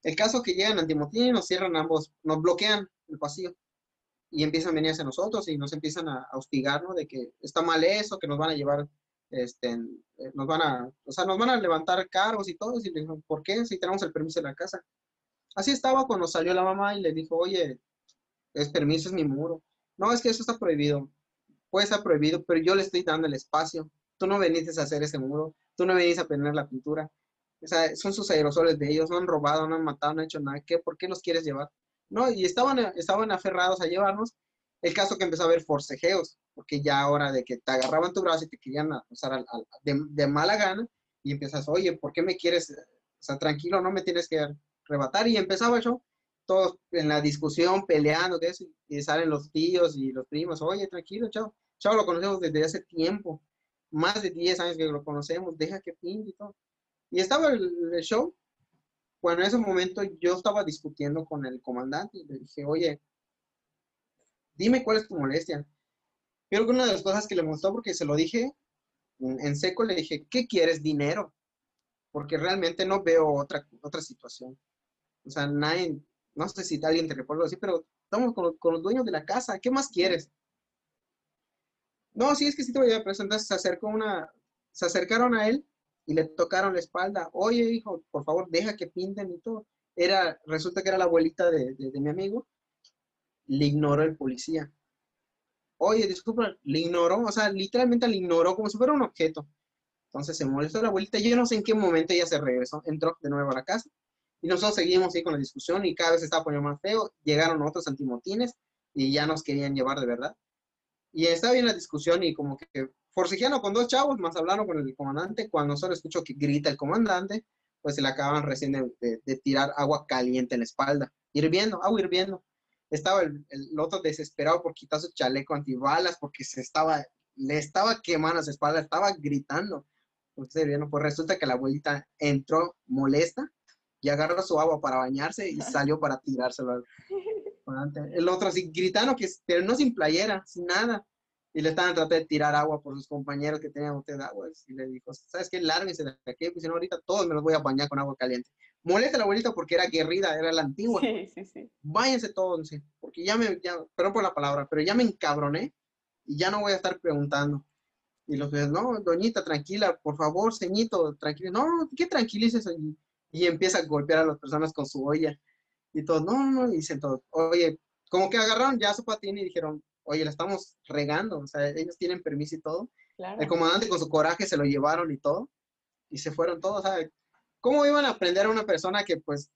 El caso que llegan antimotín y nos cierran ambos, nos bloquean el pasillo y empiezan a venir hacia nosotros y nos empiezan a, hostigar, ¿no? De que está mal eso, que nos van a llevar, este, eh, nos van a, o sea, nos van a levantar cargos y todo. Y le dijo, ¿por qué? Si tenemos el permiso de la casa. Así estaba cuando salió la mamá y le dijo, oye, es permiso, es mi muro. No, es que eso está prohibido. Puede estar prohibido, pero yo le estoy dando el espacio tú no veniste a hacer ese muro, tú no veniste a poner la pintura. O sea, son sus aerosoles de ellos, no han robado, no han matado, no han hecho nada. ¿Qué? ¿Por qué los quieres llevar? No, y estaban, estaban aferrados a llevarnos. El caso que empezó a haber forcejeos, porque ya ahora de que te agarraban tu brazo y te querían usar de, mala gana, y empiezas, oye, ¿por qué me quieres? O sea, tranquilo, no me tienes que arrebatar. Y empezaba yo, todos en la discusión, peleando, de eso, y salen los tíos y los primos, oye, tranquilo, chao. Chao, lo conocemos desde hace tiempo más de 10 años que lo conocemos, deja que pinte y todo. Y estaba el, show, bueno, en ese momento yo estaba discutiendo con el comandante y le dije, oye, dime cuál es tu molestia. Creo que una de las cosas que le gustó, porque se lo dije en, seco, le dije, ¿qué quieres? Dinero. Porque realmente no veo otra, otra situación. O sea, nadie, no sé si alguien te recuerda así, pero estamos con, con los dueños de la casa, ¿qué más quieres? No, sí, es que sí te voy a presentar. Se acercó una, se acercaron a él y le tocaron la espalda. Oye, hijo, por favor, deja que pinten y todo. Era, resulta que era la abuelita de, de, mi amigo. Le ignoró el policía. Oye, disculpa, le ignoró, o sea, literalmente le ignoró como si fuera un objeto. Entonces se molestó la abuelita. Yo no sé en qué momento ella se regresó, entró de nuevo a la casa. Y nosotros seguimos ahí con la discusión y cada vez estaba poniendo más feo. Llegaron otros antimotines y ya nos querían llevar de verdad. Y estaba bien la discusión y como que forcejeando con dos chavos, más hablando con el comandante, cuando solo escucho que grita el comandante, pues se le acaban recién de, tirar agua caliente en la espalda, hirviendo, agua hirviendo. Estaba el, otro desesperado por quitar su chaleco antibalas porque se estaba, le estaba quemando su espalda, estaba gritando. Entonces, pues resulta que la abuelita entró molesta y agarró su agua para bañarse y salió para tirárselo el otro así gritando, que, pero no sin playera, sin nada. Y le estaban tratando de tirar agua por sus compañeros que tenían usted agua. Y le dijo, ¿sabes qué? Lárguense de aquí, pues si no, ahorita todos me los voy a bañar con agua caliente. Molesta la abuelita porque era guerrida, era la antigua. Sí, sí, sí. Váyanse todos, porque ya me, ya, perdón por la palabra, pero ya me encabroné y ya no voy a estar preguntando. Y los ves, no, doñita, tranquila, por favor, ceñito, tranquilo. No, ¿qué tranquilices? Y empieza a golpear a las personas con su olla. Y todos, no, no, y dicen todos, oye, como que agarraron ya su patín y dijeron, oye, la estamos regando, o sea, ellos tienen permiso y todo. El comandante con su coraje se lo llevaron y todo, y se fueron todos, sea, ¿cómo iban a aprender a una persona que, pues,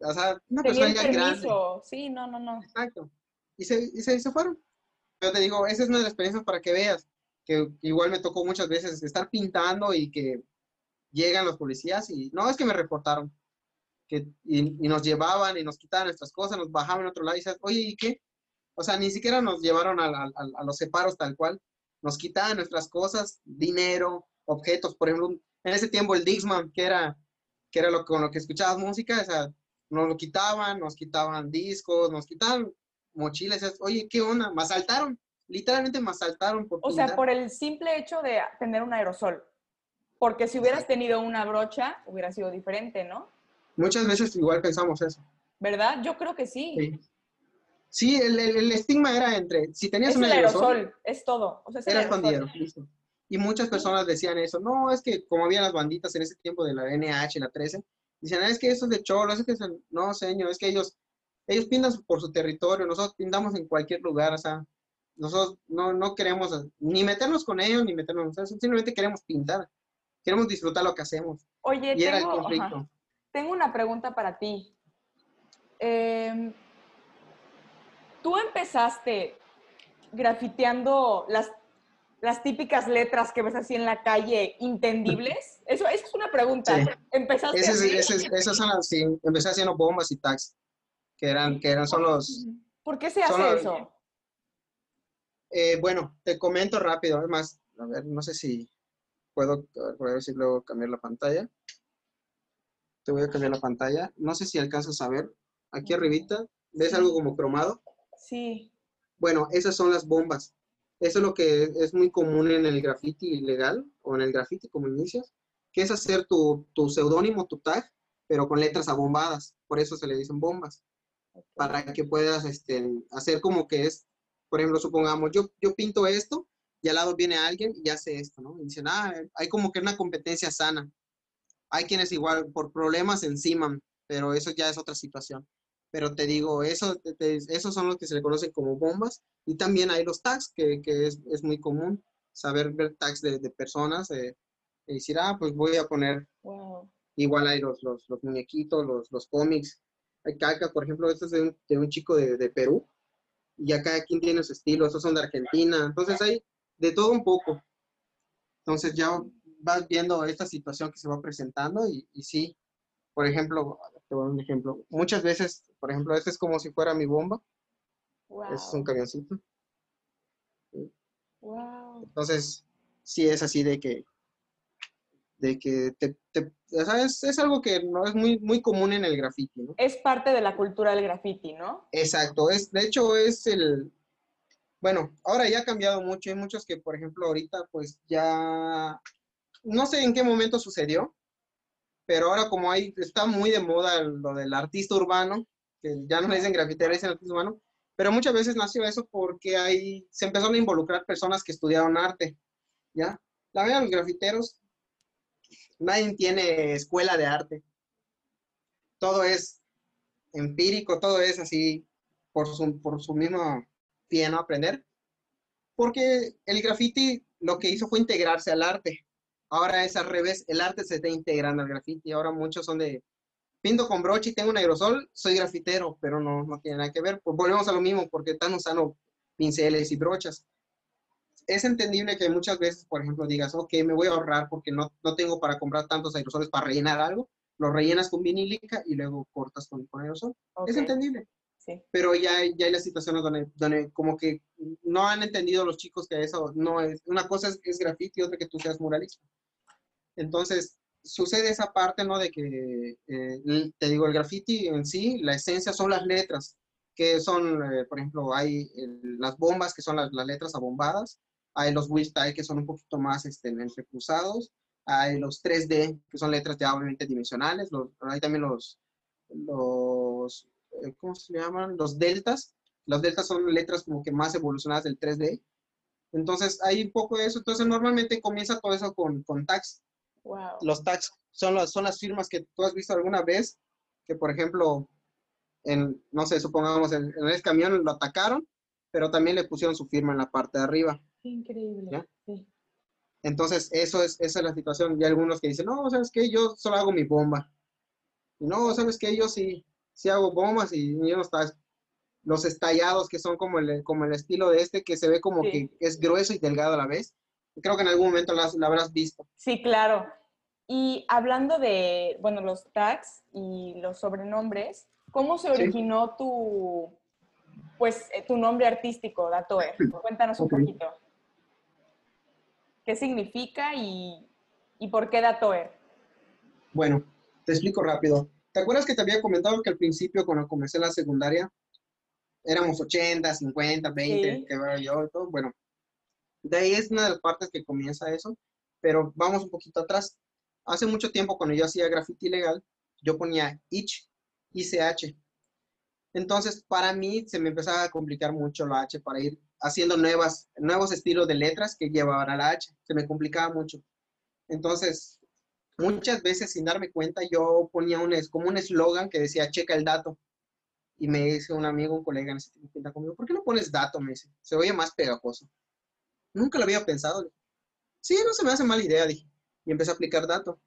o sea, una persona ya grande? Sí, no, no, no. Exacto. Y se, y se, se fueron. Yo te digo, esa es una de las experiencias para que veas, que igual me tocó muchas veces estar pintando y que llegan los policías y, no, es que me reportaron. Que, y, y, nos llevaban y nos quitaban nuestras cosas, nos bajaban a otro lado y dices, oye, ¿y qué? O sea, ni siquiera nos llevaron a, a, a los separos tal cual. Nos quitaban nuestras cosas, dinero, objetos. Por ejemplo, en ese tiempo el Dixman, que era, que era lo, con lo que escuchabas música, o sea, nos lo quitaban, nos quitaban discos, nos quitaban mochilas. Oye, ¿qué onda? Me asaltaron. Literalmente me asaltaron. Por o sea, por el simple hecho de tener un aerosol. Porque si hubieras tenido una brocha, hubiera sido diferente, ¿no? Muchas veces igual pensamos eso. ¿Verdad? Yo creo que sí. Sí. Sí, el, el, estigma era entre, si tenías es un aerosol, es todo. O sea, eras pandillero, listo. Y muchas personas decían eso. No, es que como había las banditas en ese tiempo de la NH, la 13, decían, es que eso es de cholo, es que no, señor, es que ellos, ellos pintan por su territorio, nosotros pintamos en cualquier lugar, o sea, nosotros no, no queremos ni meternos con ellos, ni meternos, o simplemente queremos pintar, queremos disfrutar lo que hacemos. Oye, y tengo, era el conflicto. Tengo una pregunta para ti. Eh, tú empezaste grafiteando las, las típicas letras que ves así en la calle, intendibles. Eso, esa es una pregunta. ¿Empezaste esas son las, sí, empecé haciendo bombas y tags, que eran, que eran, son los... ¿Por qué se hace eso? Eh, bueno, te comento rápido, además, a ver, no sé si puedo, si luego cambiar la pantalla. Te voy a cambiar la pantalla. No sé si alcanzas a ver. Aquí arribita, ¿ves algo como cromado? Sí. Bueno, esas son las bombas. Eso es lo que es muy común en el graffiti legal o en el graffiti como inicias, que es hacer tu, tu seudónimo, tu tag, pero con letras abombadas. Por eso se le dicen bombas. Para que puedas este, hacer como que es, por ejemplo, supongamos, yo, yo pinto esto y al lado viene alguien y hace esto, ¿no? Y dicen, ah, hay como que una competencia sana. Hay quienes igual por problemas encima, pero eso ya es otra situación. Pero te digo, eso, esos son los que se le conocen como bombas. Y también hay los tags, que, que es, es, muy común saber ver tags de, de personas eh, y decir, ah, pues voy a poner. Igual hay los, los, los, muñequitos, los, los cómics. Hay caca, por ejemplo, este es de un, de un chico de, de, Perú. Y acá quien tiene su estilo, estos son de Argentina. Entonces hay de todo un poco. Entonces ya vas viendo esta situación que se va presentando y, y sí, por ejemplo, te voy a dar un ejemplo. Muchas veces, por ejemplo, este es como si fuera mi bomba. Wow. es un camioncito. Wow. Entonces, sí es así de que, de que te, te o sea, es, es, algo que no es muy, muy común en el graffiti, ¿no? Es parte de la cultura del graffiti, ¿no? Exacto, es, de hecho es el, bueno, ahora ya ha cambiado mucho, hay muchos que, por ejemplo, ahorita pues ya, no sé en qué momento sucedió, pero ahora como hay, está muy de moda lo del artista urbano, que ya no le dicen grafitero, dicen artista urbano, pero muchas veces nació eso porque ahí se empezaron a involucrar personas que estudiaron arte, ¿ya? La verdad, los grafiteros, nadie tiene escuela de arte. Todo es empírico, todo es así por su, por su mismo pie, ¿no? Aprender. Porque el graffiti lo que hizo fue integrarse al arte. Ahora es al revés, el arte se está integrando al grafiti. Ahora muchos son de, pinto con broche y tengo un aerosol, soy grafitero, pero no, no tiene nada que ver. Pues volvemos a lo mismo, porque están usando pinceles y brochas. Es entendible que muchas veces, por ejemplo, digas, ok, me voy a ahorrar porque no, no tengo para comprar tantos aerosoles para rellenar algo. Lo rellenas con vinílica y luego cortas con, con aerosol. Okay. Es entendible. Pero ya, ya hay las situaciones donde, donde como que no han entendido los chicos que eso no es, una cosa es, es graffiti y otra que tú seas muralista. Entonces, sucede esa parte, ¿no? De que, eh, te digo, el graffiti en sí, la esencia son las letras, que son, eh, por ejemplo, hay el, las bombas, que son las, las, letras abombadas, hay los tie que son un poquito más este, entrecruzados, hay los 3D, que son letras ya obviamente dimensionales, los, hay también los, los, ¿cómo se llaman? Los deltas. Los deltas son letras como que más evolucionadas del 3D. Entonces, hay un poco de eso. Entonces, normalmente comienza todo eso con, con tags. Wow. Los tags son las, son las firmas que tú has visto alguna vez, que por ejemplo, en, no sé, supongamos, en, en el camión lo atacaron, pero también le pusieron su firma en la parte de arriba. Increíble. Entonces, eso es, esa es la situación. Y hay algunos que dicen, no, ¿sabes qué? Yo solo hago mi bomba. Y no, ¿sabes qué? Yo sí, sí hago bombas y no está los estallados que son como el, como el estilo de este, que se ve como Sí. que es grueso y delgado a la vez. Creo que en algún momento la, la habrás visto. Sí, claro. Y hablando de, bueno, los tags y los sobrenombres, ¿cómo se Sí. originó tu, pues, eh, tu nombre artístico, Datoer? Cuéntanos un poquito. ¿Qué significa y, y por qué Datoer? Bueno, te explico rápido. ¿Te acuerdas que te había comentado que al principio, cuando comencé la secundaria, éramos 80, 50, 20, Sí. que era yo y todo? Bueno, de ahí es una de las partes que comienza eso, pero vamos un poquito atrás. Hace mucho tiempo, cuando yo hacía graffiti legal, yo ponía ich, ICH. Entonces, para mí se me empezaba a complicar mucho la H para ir haciendo nuevas, nuevos estilos de letras que llevaban a la H. Se me complicaba mucho. Entonces, muchas veces sin darme cuenta, yo ponía un, como un eslogan que decía, checa el dato. Y me dice un amigo, un colega en conmigo, ¿por qué no pones dato? Me dice, se oye más pegajoso. Nunca lo había pensado. Sí, no se me hace mala idea, dije. Y empecé a aplicar dato.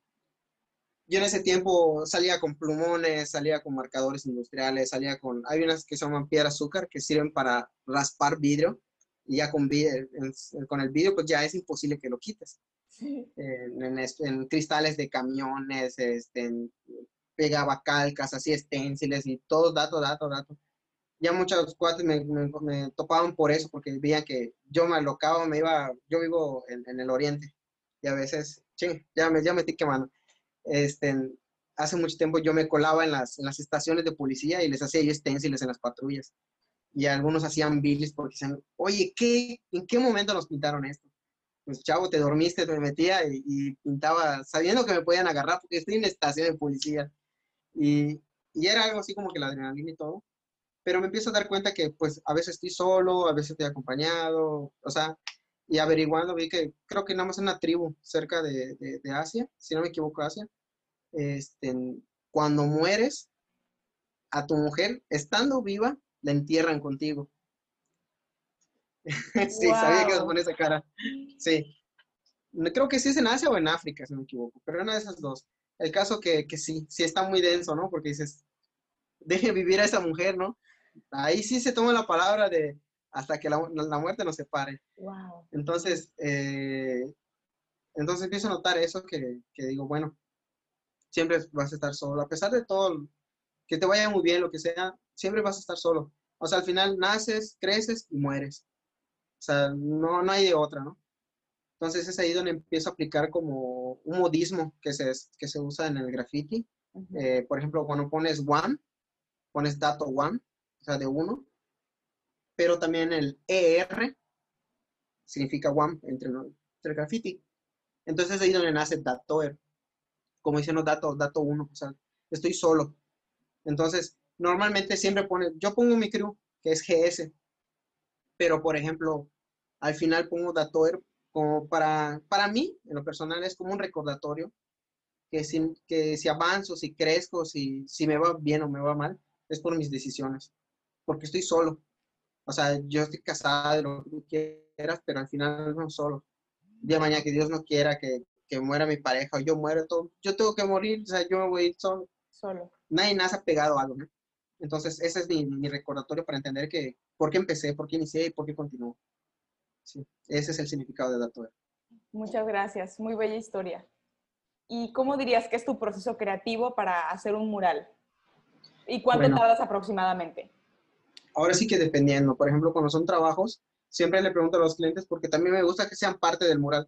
Yo en ese tiempo salía con plumones, salía con marcadores industriales, salía con... Hay unas que se llaman piedra azúcar que sirven para raspar vidrio. Y ya con, vi- en- con el vidrio, pues ya es imposible que lo quites en, en en cristales de camiones, este, en- pegaba calcas, así esténciles y todo, dato, dato, dato. Ya muchos cuates me, me- me topaban por eso, porque veían que yo me alocaba, me iba, yo vivo en, en el oriente y a veces, sí, ya me, ya me estoy quemando. Este, hace mucho tiempo yo me colaba en las, en las estaciones de policía y les hacía yo esténciles en las patrullas. Y algunos hacían bilis porque decían, oye, ¿qué, ¿en qué momento nos pintaron esto? Pues chavo, te dormiste, te metía y, y pintaba, sabiendo que me podían agarrar, porque estoy en la estación de policía. Y, y era algo así como que la adrenalina y todo. Pero me empiezo a dar cuenta que pues a veces estoy solo, a veces estoy acompañado, o sea, y averiguando vi que creo que nada más en una tribu cerca de, de, de Asia, si no me equivoco, Asia, este, cuando mueres, a tu mujer, estando viva, la entierran contigo. sí, sabía que ibas a poner esa cara. Sí. Creo que sí es en Asia o en África, si no me equivoco, pero una de esas dos. El caso que, que sí, sí está muy denso, ¿no? Porque dices, deje vivir a esa mujer, ¿no? Ahí sí se toma la palabra de hasta que la, la muerte nos separe. Wow. Entonces, eh, entonces empiezo a notar eso que, que digo, bueno, siempre vas a estar solo, a pesar de todo, que te vaya muy bien, lo que sea, siempre vas a estar solo. O sea, al final naces, creces y mueres. O sea, no, no hay de otra, ¿no? Entonces es ahí donde empiezo a aplicar como un modismo que se, que se usa en el graffiti. Eh, por ejemplo, cuando pones one, pones dato one, o sea, de uno, pero también el ER significa one entre, entre el graffiti. Entonces es ahí donde nace datoer, como dicen los datos, dato uno, o sea, estoy solo. Entonces, normalmente siempre pone, yo pongo mi crew, que es GS, pero por ejemplo, al final pongo datoer como para, para mí, en lo personal, es como un recordatorio que si, que si avanzo, si crezco, si, si me va bien o me va mal, es por mis decisiones, porque estoy solo. O sea, yo estoy casada, lo que tú quieras, pero al final no solo. De mañana que Dios no quiera que, que muera mi pareja o yo muero, todo, yo tengo que morir, o sea, yo me voy a ir solo. Solo. Nadie nace pegado a algo, ¿no? Entonces, ese es mi, mi recordatorio para entender que por qué empecé, por qué inicié y por qué continúo. Sí, ese es el significado de Dato. Muchas gracias. Muy bella historia. ¿Y cómo dirías que es tu proceso creativo para hacer un mural? ¿Y cuánto Bueno. tardas aproximadamente? Ahora sí que dependiendo, por ejemplo, cuando son trabajos, siempre le pregunto a los clientes porque también me gusta que sean parte del mural.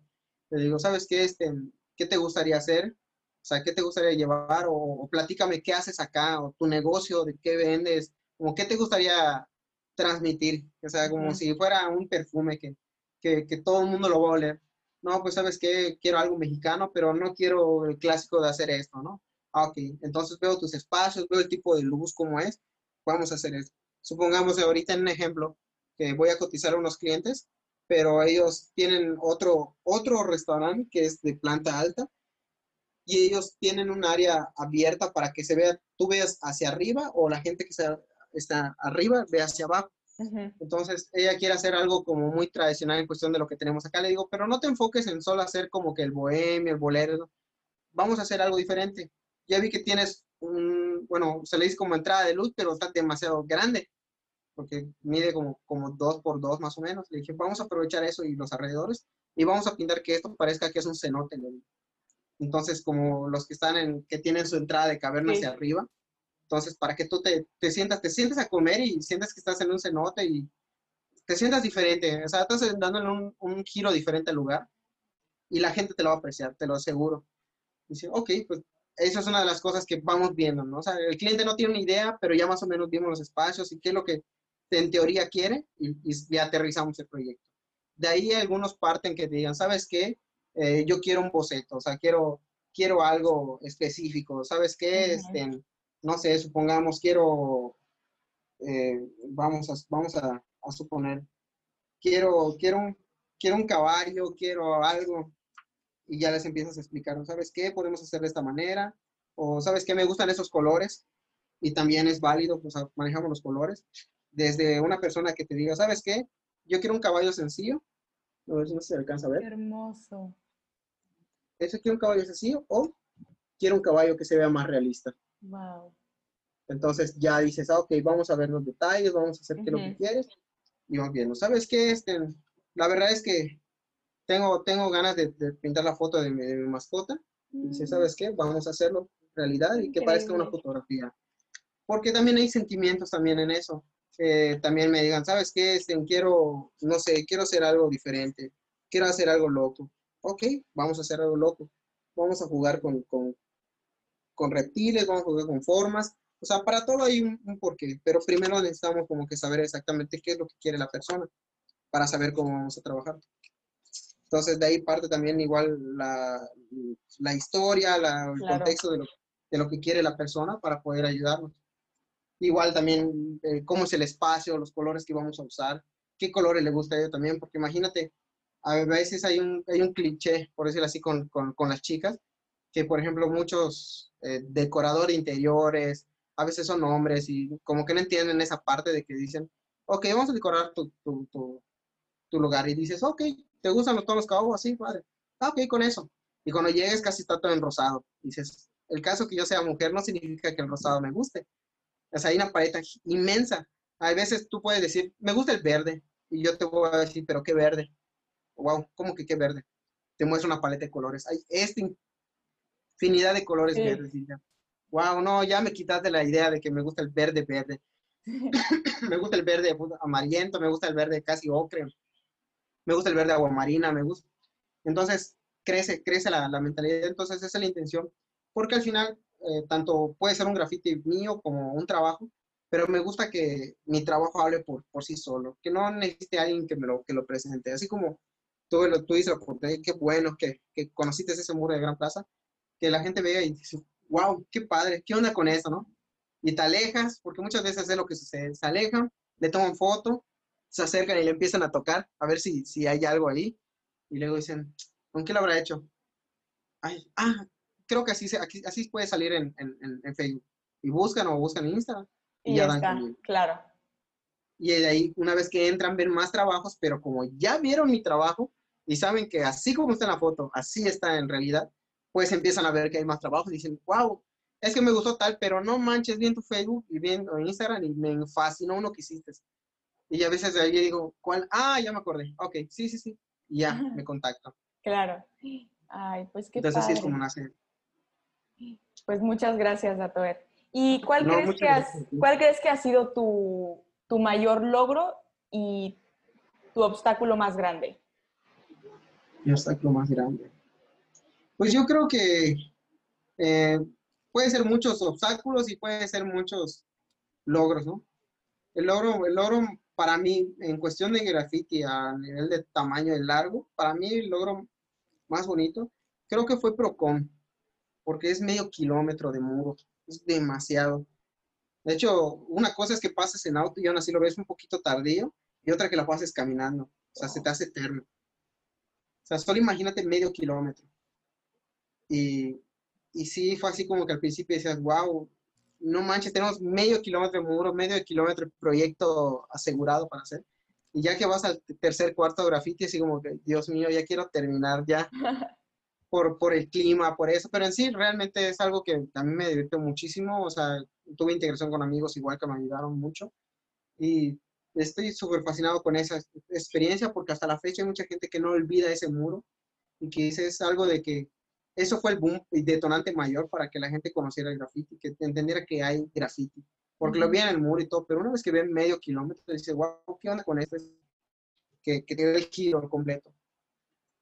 Les digo, ¿sabes qué? Este, ¿Qué te gustaría hacer? O sea, ¿qué te gustaría llevar? O, o platícame qué haces acá, o tu negocio, de qué vendes, como qué te gustaría transmitir. O sea, como si fuera un perfume que, que, que todo el mundo lo va a oler. No, pues sabes qué, quiero algo mexicano, pero no quiero el clásico de hacer esto, ¿no? Ah, ok, entonces veo tus espacios, veo el tipo de luz, cómo es, vamos a hacer esto. Supongamos ahorita en un ejemplo que voy a cotizar a unos clientes pero ellos tienen otro, otro restaurante que es de planta alta y ellos tienen un área abierta para que se vea, tú veas hacia arriba o la gente que está, arriba ve hacia abajo. Entonces, ella quiere hacer algo como muy tradicional en cuestión de lo que tenemos acá. Le digo, pero no te enfoques en solo hacer como que el bohemio, el bolero. Vamos a hacer algo diferente. Ya vi que tienes un, bueno, se le dice como entrada de luz, pero está demasiado grande, porque mide como, como dos por dos más o menos. Le dije, vamos a aprovechar eso y los alrededores y vamos a pintar que esto parezca que es un cenote. Entonces, como los que están en, que tienen su entrada de caverna hacia arriba, entonces, para que tú te, te, sientas, te sientes a comer y sientas que estás en un cenote y te sientas diferente, o sea, estás dándole un, un giro diferente al lugar y la gente te lo va a apreciar, te lo aseguro. Dice, ok, pues eso es una de las cosas que vamos viendo, ¿no? O sea, el cliente no tiene una idea, pero ya más o menos vimos los espacios y qué es lo que en teoría quiere y, y aterrizamos el proyecto. De ahí algunos parten que digan, ¿sabes qué? Eh, yo quiero un boceto, o sea, quiero, quiero algo específico, ¿sabes qué? este, no sé, supongamos, quiero, eh, vamos, a, vamos a, suponer, quiero, quiero, un, quiero un caballo, quiero algo, y ya les empiezas a explicar, ¿sabes qué? Podemos hacer de esta manera, o ¿sabes qué? Me gustan esos colores, y también es válido, pues manejamos los colores, desde una persona que te diga, ¿sabes qué? Yo quiero un caballo sencillo, no sé si se alcanza a ver. hermoso. Eso quiero un caballo sencillo o quiero un caballo que se vea más realista. Wow. Entonces ya dices, ah, ok, vamos a ver los detalles, vamos a hacer lo que quieres y vamos viendo. ¿Sabes qué? Este, la verdad es que tengo, tengo ganas de, pintar la foto de mi, mascota. Y dice, mm. ¿sabes qué? Vamos a hacerlo realidad y que parezca una fotografía. Porque también hay sentimientos también en eso. también me digan, ¿sabes qué? Este, quiero, no sé, quiero hacer algo diferente. Quiero hacer algo loco. Ok, vamos a hacer algo loco. Vamos a jugar con, con, con reptiles, vamos a jugar con formas o sea, para todo hay un, porqué, pero primero necesitamos como que saber exactamente qué es lo que quiere la persona para saber cómo vamos a trabajar. Entonces, de ahí parte también igual la, la historia, la, el contexto de lo, de lo, que quiere la persona para poder ayudarnos. Igual también eh, cómo es el espacio, los colores que vamos a usar, qué colores le gusta a ella también, porque imagínate, a veces hay un, hay un cliché, por decirlo así, con, con, con las chicas, que por ejemplo muchos eh, decoradores interiores, a veces son hombres y como que no entienden esa parte de que dicen, ok, vamos a decorar tu, tu, lugar. Y dices, ok, ¿te gustan los tonos cabos? Así, padre. Ah, ok, con eso. Y cuando llegues casi está todo en rosado. Dices, el caso que yo sea mujer no significa que el rosado me guste. O sea, hay una paleta inmensa. A veces tú puedes decir, me gusta el verde. Y yo te voy a decir, pero qué verde. Wow, ¿cómo que qué verde? Te muestro una paleta de colores. Hay esta infinidad de colores verdes. Y wow, no, ya me quitaste la idea de que me gusta el verde verde. me gusta el verde amarillento, me gusta el verde casi ocre, me gusta el verde aguamarina, me gusta. Entonces, crece, crece la, la mentalidad, entonces esa es la intención, porque al final, eh, tanto puede ser un grafiti mío como un trabajo, pero me gusta que mi trabajo hable por, por sí solo, que no necesite alguien que me lo, que lo presente, así como tú, tú dices, qué bueno que, que conociste ese muro de Gran Plaza, que la gente vea y dice, wow, qué padre, ¿qué onda con eso, no? Y te alejas, porque muchas veces es lo que sucede, se alejan, le toman foto, se acercan y le empiezan a tocar, a ver si, si hay algo ahí, y luego dicen, ¿con qué lo habrá hecho? Ay, ah, creo que así, así puede salir en, en, en, Facebook. Y buscan o buscan en Instagram. Y, ya dan claro. Y de ahí, una vez que entran, ven más trabajos, pero como ya vieron mi trabajo y saben que así como está en la foto, así está en realidad, pues empiezan a ver que hay más trabajo y dicen, wow, es que me gustó tal, pero no manches bien tu Facebook y bien en Instagram y me fascinó uno que hiciste. Y a veces ahí digo, ¿cuál? Ah, ya me acordé. Ok, sí, sí, sí. Y ya me contacto. Claro. Ay, pues qué Entonces sí es como nace. Pues muchas gracias, Atoer. ¿Y cuál, crees que has, cuál crees que ha sido tu, tu mayor logro y tu obstáculo más grande? Mi obstáculo más grande. Pues yo creo que eh, puede ser muchos obstáculos y puede ser muchos logros, ¿no? El logro, el logro para mí, en cuestión de graffiti a nivel de tamaño y largo, para mí el logro más bonito, creo que fue Procon, porque es medio kilómetro de muro, es demasiado. De hecho, una cosa es que pases en auto y aún así lo ves un poquito tardío, y otra que la pases caminando. O sea, se te hace eterno. O sea, solo imagínate medio kilómetro. Y, y sí, fue así como que al principio decías, wow, no manches, tenemos medio kilómetro de muro, medio kilómetro de proyecto asegurado para hacer. Y ya que vas al tercer, cuarto graffiti, así como que, Dios mío, ya quiero terminar ya. Por, por el clima, por eso. Pero en sí, realmente es algo que a mí me divirtió muchísimo. O sea, tuve integración con amigos igual que me ayudaron mucho. Y estoy súper fascinado con esa experiencia porque hasta la fecha hay mucha gente que no olvida ese muro y que dice es algo de que eso fue el boom y detonante mayor para que la gente conociera el graffiti, que entendiera que hay graffiti. Porque lo veían en el muro y todo, pero una vez que ven medio kilómetro, dice, wow, ¿qué onda con esto? Que, que tiene el giro completo.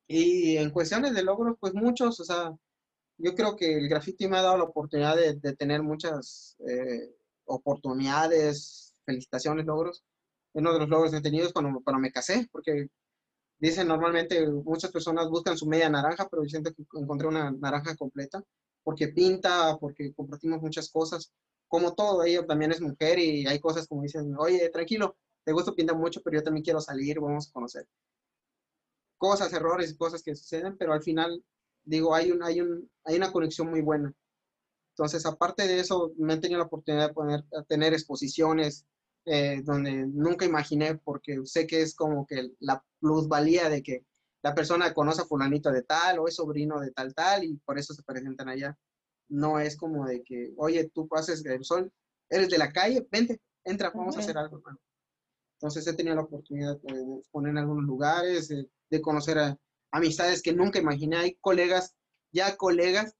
Y en cuestiones de logros, pues muchos, o sea, yo creo que el graffiti me ha dado la oportunidad de, de tener muchas eh, oportunidades, felicitaciones, logros. Uno de los logros que he tenido es cuando, cuando me casé, porque Dicen normalmente muchas personas buscan su media naranja, pero yo siento que encontré una naranja completa, porque pinta, porque compartimos muchas cosas. Como todo, ella también es mujer y hay cosas como dicen, oye, tranquilo, te gusta pinta mucho, pero yo también quiero salir, vamos a conocer. Cosas, errores cosas que suceden, pero al final, digo, hay, un, hay, un, hay una conexión muy buena. Entonces, aparte de eso, me han tenido la oportunidad de poner, tener exposiciones, eh, donde nunca imaginé, porque sé que es como que la plusvalía de que la persona conoce a fulanito de tal o es sobrino de tal tal y por eso se presentan allá. No es como de que, oye, tú pases el sol, eres de la calle, vente, entra, vamos a hacer algo. Entonces he tenido la oportunidad de poner en algunos lugares, de, de conocer a amistades que nunca imaginé. Hay colegas, ya colegas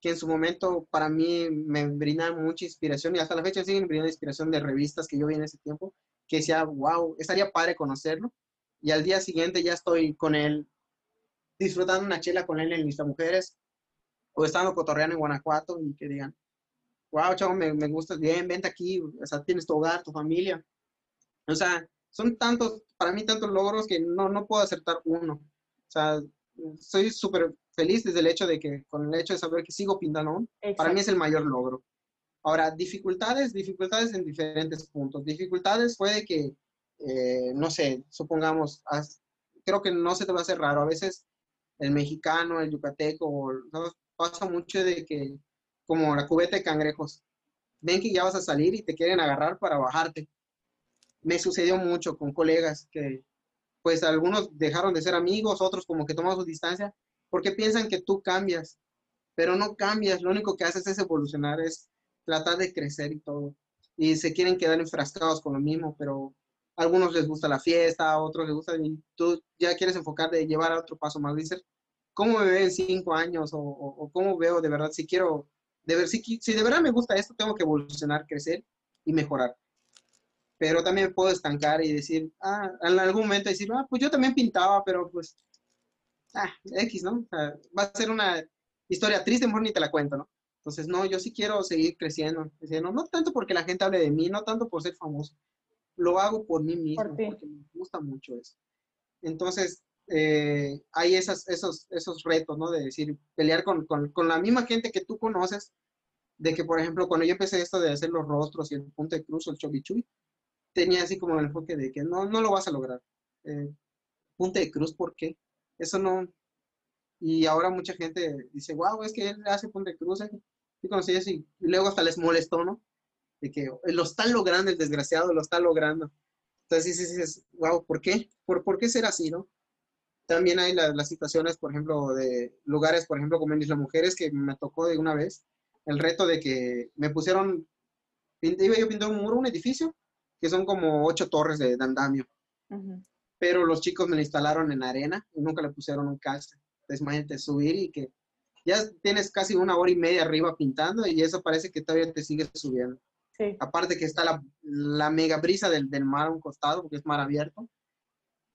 que en su momento para mí me brindan mucha inspiración y hasta la fecha siguen brindando inspiración de revistas que yo vi en ese tiempo, que decía, wow, estaría padre conocerlo. Y al día siguiente ya estoy con él, disfrutando una chela con él en Lista Mujeres, o estando cotorreando en Guanajuato y que digan, wow, chavo, me, me gusta bien, vente aquí, o sea, tienes tu hogar, tu familia. O sea, son tantos, para mí tantos logros que no, no puedo acertar uno. O sea, soy súper feliz desde el hecho de que, con el hecho de saber que sigo pintando para mí es el mayor logro. Ahora, dificultades, dificultades en diferentes puntos. Dificultades fue de que, eh, no sé, supongamos, creo que no se te va a hacer raro. A veces el mexicano, el yucateco, pasa mucho de que, como la cubeta de cangrejos, ven que ya vas a salir y te quieren agarrar para bajarte. Me sucedió mucho con colegas que, pues, algunos dejaron de ser amigos, otros como que toman su distancia porque piensan que tú cambias, pero no cambias, lo único que haces es evolucionar, es tratar de crecer y todo. Y se quieren quedar enfrascados con lo mismo, pero a algunos les gusta la fiesta, a otros les gusta, y tú ya quieres enfocar de llevar a otro paso más. Dices, ¿cómo me veo en cinco años? O, cómo veo de verdad, si quiero, de ver, si, si de verdad me gusta esto, tengo que evolucionar, crecer y mejorar. Pero también puedo estancar y decir, ah, en algún momento decir, ah, pues yo también pintaba, pero pues ah, X, ¿no? va a ser una historia triste, mejor ni te la cuento, ¿no? Entonces, no, yo sí quiero seguir creciendo, creciendo, no tanto porque la gente hable de mí, no tanto por ser famoso, lo hago por mí mismo, porque me gusta mucho eso. Entonces, eh, hay esas, esos, esos retos, ¿no? De decir, pelear con, con, con, la misma gente que tú conoces, de que, por ejemplo, cuando yo empecé esto de hacer los rostros y el punto de cruz o el chobichuy, tenía así como el enfoque de que no, no lo vas a lograr. Eh, punte de cruz, ¿por qué? Eso no. Y ahora mucha gente dice, wow, es que él hace Ponte Cruz. ¿eh? Y eso y, luego hasta les molestó, ¿no? De que lo está logrando el desgraciado, lo está logrando. Entonces sí, wow, ¿por qué? ¿Por, ¿Por qué ser así, no? También hay las situaciones, por ejemplo, de lugares, por ejemplo, como en Isla Mujeres, que me tocó de una vez el reto de que me pusieron, iba yo a pintar un muro, un edificio, que son como ocho torres de, andamio pero los chicos me lo instalaron en arena y nunca le pusieron un casco. Entonces, imagínate subir y que ya tienes casi una hora y media arriba pintando y eso parece que todavía te sigue subiendo. Aparte que está la, la mega brisa del, del, mar a un costado, porque es mar abierto,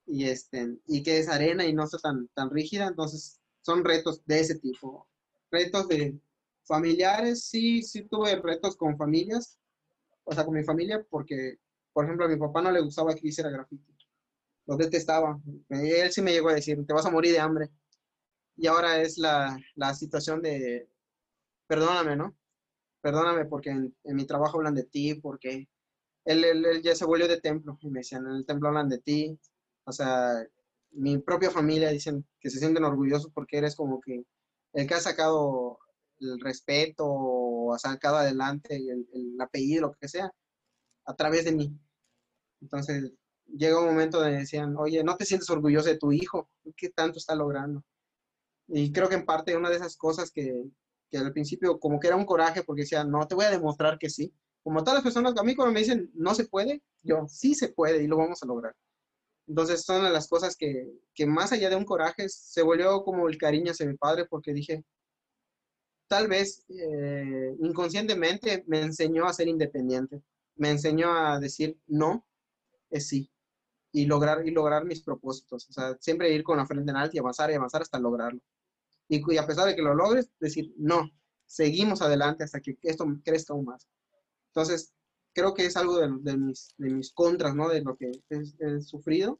y, este, y que es arena y no está tan, tan rígida, entonces son retos de ese tipo. Retos de familiares, sí, sí tuve retos con familias, o sea, con mi familia, porque, por ejemplo, a mi papá no le gustaba que hiciera grafiti lo detestaba. Él sí me llegó a decir, te vas a morir de hambre. Y ahora es la, la situación de, perdóname, ¿no? Perdóname porque en, mi trabajo hablan de ti, porque él, él, ya se volvió de templo y me decían, en el templo hablan de ti. O sea, mi propia familia dicen que se sienten orgullosos porque eres como que el que ha sacado el respeto o ha sacado adelante el, el apellido, lo que sea, a través de mí. Entonces, llega un momento donde decían, oye, ¿no te sientes orgulloso de tu hijo? ¿Qué tanto está logrando? Y creo que en parte una de esas cosas que, que al principio como que era un coraje porque decían, no, te voy a demostrar que sí. Como todas las personas, a mí cuando me dicen, no se puede, yo, sí se puede y lo vamos a lograr. Entonces son las cosas que, que más allá de un coraje, se volvió como el cariño hacia mi padre porque dije, tal vez eh, inconscientemente me enseñó a ser independiente, me enseñó a decir no, es sí, y lograr, y lograr mis propósitos. O sea, siempre ir con la frente en alto y avanzar y avanzar hasta lograrlo. Y, y a pesar de que lo logres, decir no, seguimos adelante hasta que esto crezca aún más. Entonces, creo que es algo de, de, mis, de mis, contras, ¿no? De lo que he, sufrido,